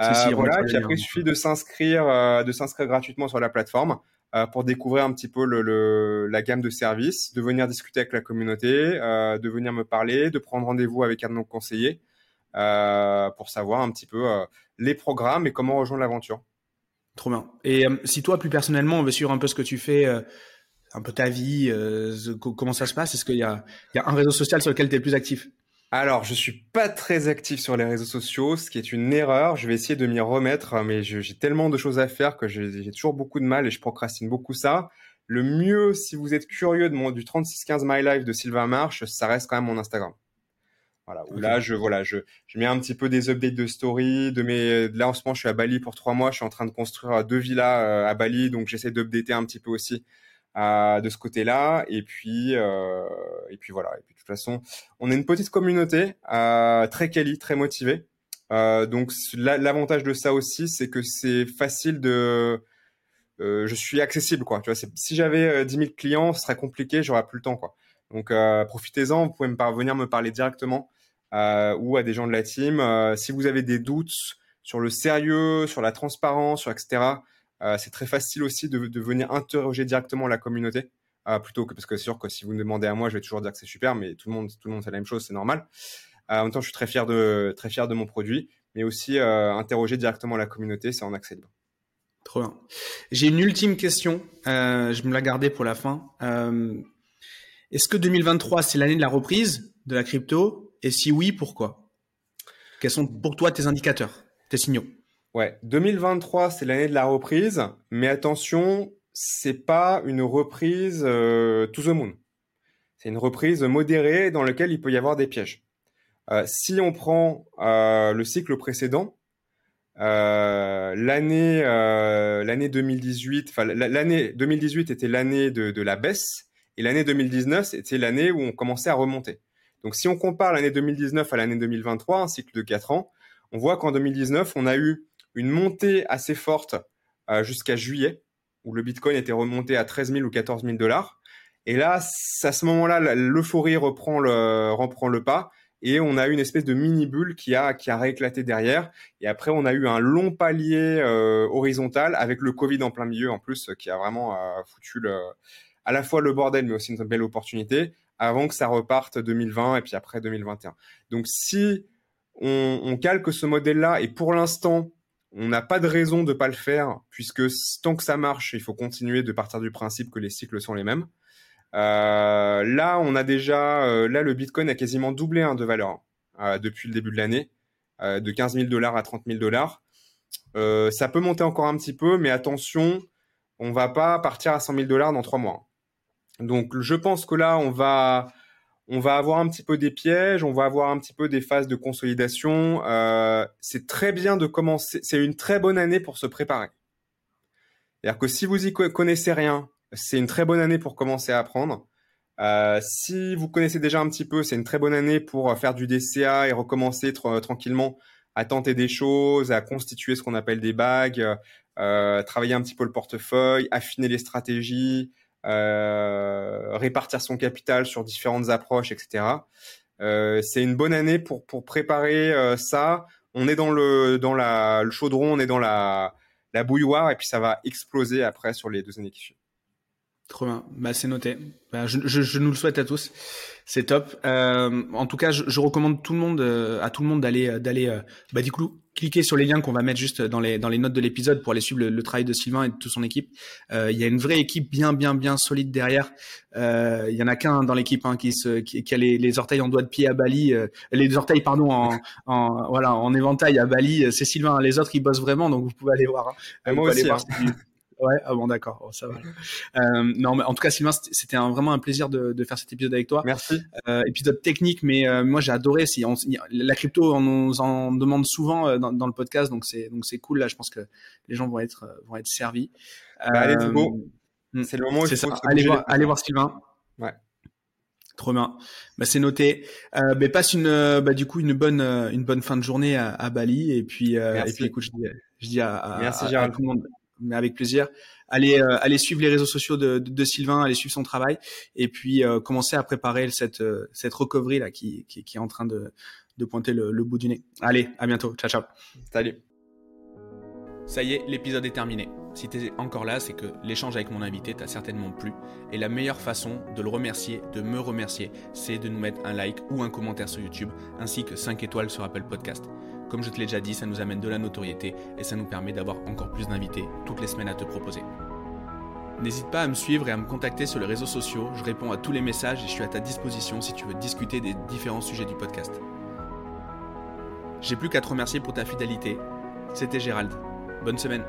Euh, voilà, puis après, il suffit de s'inscrire, euh, de s'inscrire gratuitement sur la plateforme euh, pour découvrir un petit peu le, la gamme de services, de venir discuter avec la communauté, de venir me parler, de prendre rendez-vous avec un de nos conseillers pour savoir un petit peu les programmes et comment rejoindre l'aventure. Trop bien. Et si toi, plus personnellement, on veut suivre un peu ce que tu fais, un peu ta vie, comment ça se passe? Est-ce qu'il y y a un réseau social sur lequel tu es plus actif? Alors, je suis pas très actif sur les réseaux sociaux, ce qui est une erreur. Je vais essayer de m'y remettre, mais j'ai tellement de choses à faire que j'ai toujours beaucoup de mal et je procrastine beaucoup ça. Le mieux, si vous êtes curieux de mon, du 3615 My Life de Sylvain Marche, ça reste quand même mon Instagram. Voilà, où là, je, voilà, je, je mets un petit peu des updates de story, de mes, là, en ce moment, je suis à Bali pour trois mois, je suis en train de construire deux villas euh, à Bali, donc j'essaie d'updater un petit peu aussi de ce côté-là. Et puis, euh, et puis voilà. Et puis toute façon, on est une petite communauté euh, très quali, très motivée. Euh, donc l'avantage de ça aussi, c'est que c'est facile de je suis accessible si j'avais 10 000 clients, ce serait compliqué, j'aurais plus le temps. Donc profitez-en, vous pouvez me venir me parler directement ou à des gens de la team. si vous avez des doutes sur le sérieux, sur la transparence, sur etc. Euh, c'est très facile aussi de, venir interroger directement la communauté. Euh, plutôt que parce que c'est sûr que si vous me demandez à moi, je vais toujours dire que c'est super, mais tout le monde, tout le monde fait la même chose, c'est normal. Euh, en même temps, je suis très fier de, très fier de mon produit, mais aussi interroger directement la communauté, c'est en accès libre. Trop bien. J'ai une ultime question. je me la gardais pour la fin. Est-ce que 2023 c'est l'année de la reprise de la crypto? Et si oui, pourquoi? Quels sont pour toi tes indicateurs, tes signaux? Ouais, 2023, c'est l'année de la reprise, mais attention, c'est pas une reprise euh, to the moon. C'est une reprise modérée dans laquelle il peut y avoir des pièges. si on prend le cycle précédent, l'année l'année 2018, enfin l'année 2018 était l'année de, de, la baisse et l'année 2019 était l'année où on commençait à remonter. Donc si on compare l'année 2019 à l'année 2023, un cycle de 4 ans, on voit qu'en 2019, on a eu une montée assez forte euh, jusqu'à juillet, où le Bitcoin était remonté à 13 000 ou 14 000 dollars. Et là, à ce moment-là, l'euphorie reprend le, pas et on a eu une espèce de mini bulle qui a qui a rééclaté derrière et après on a eu un long palier euh, horizontal avec le Covid en plein milieu en plus qui a vraiment euh, foutu à la fois le bordel mais aussi une belle opportunité avant que ça reparte 2020 et puis après 2021. Donc si on, on calque ce modèle-là et pour l'instant on n'a pas de raison de pas le faire puisque tant que ça marche, il faut continuer de partir du principe que les cycles sont les mêmes. Euh, là, on a déjà, euh, là, le Bitcoin a quasiment doublé hein, de valeur euh, depuis le début de l'année, de 15 000 dollars à 30 000 dollars. ça peut monter encore un petit peu, mais attention, on va pas partir à 100 000 dollars dans trois mois. Donc, je pense que là, on va, on va avoir un petit peu des pièges, on va avoir un petit peu des phases de consolidation. c'est très bien de commencer. C'est une très bonne année pour se préparer. C'est-à-dire que si vous y connaissez rien, c'est une très bonne année pour commencer à apprendre. Euh, si vous connaissez déjà un petit peu, c'est une très bonne année pour euh, faire du DCA et recommencer euh, tranquillement à tenter des choses, à constituer ce qu'on appelle des bagues, travailler un petit peu le portefeuille, affiner les stratégies, répartir son capital sur différentes approches, etc. c'est une bonne année pour pour préparer ça. On est dans le dans la le chaudron, on est dans la la bouilloire et puis ça va exploser après sur les deux années qui suivent. Trop bien, bah, c'est noté. Bah, je, je, je, nous le souhaite à tous. C'est top. Euh, en tout cas, je, je, recommande tout le monde, euh, à tout le monde d'aller, euh, d'aller, euh, bah, du coup, cliquer sur les liens qu'on va mettre juste dans les dans les notes de l'épisode pour aller suivre le, travail de Sylvain et de toute son équipe. Il y a une vraie équipe bien, bien, bien solide derrière. Il y en a qu'un dans l'équipe hein, qui, se, qui, qui, a les, les, orteils en doigt de pied à Bali, les orteils pardon en, en voilà en éventail à Bali. C'est Sylvain. Les autres, ils bossent vraiment, donc vous pouvez aller voir. Hein. Moi aussi. Hein. Ouais, ah bon, d'accord, oh, ça va. Euh, non, mais en tout cas, Sylvain, c'était vraiment un plaisir de, de, faire cet épisode avec toi. Merci. Euh, épisode technique, mais euh, moi j'ai adoré. Si on, la crypto, on nous en demande souvent euh, dans, dans, le podcast, donc c'est donc c'est cool. Là, je pense que les gens vont être euh, vont être servis. Bah, allez, hmm. C'est le moment où il faut allez voir, allez voir Sylvain. Ouais. Trop bien. Bah, c'est noté. Euh, bah, passe une, bah, du coup, une bonne, une bonne fin de journée à, à Bali. Et puis, euh, et puis, écoute, je dis, je dis à, à, Merci, à, tout le monde mais avec plaisir. Allez, euh, allez suivre les réseaux sociaux de, de, de, Sylvain, allez suivre son travail, et puis euh, commencer à préparer cette euh, cette recovery là qui, qui, qui, est en train de, de pointer le, le, bout du nez. Allez, à bientôt, ciao ciao. Salut. Ça y est, l'épisode est terminé. Si tu es encore là, c'est que l'échange avec mon invité t'a certainement plu. Et la meilleure façon de le remercier, de me remercier, c'est de nous mettre un like ou un commentaire sur YouTube, ainsi que 5 étoiles sur Apple Podcast. Comme je te l'ai déjà dit, ça nous amène de la notoriété et ça nous permet d'avoir encore plus d'invités toutes les semaines à te proposer. N'hésite pas à me suivre et à me contacter sur les réseaux sociaux, je réponds à tous les messages et je suis à ta disposition si tu veux discuter des différents sujets du podcast. J'ai plus qu'à te remercier pour ta fidélité. C'était Gérald. Bonne semaine.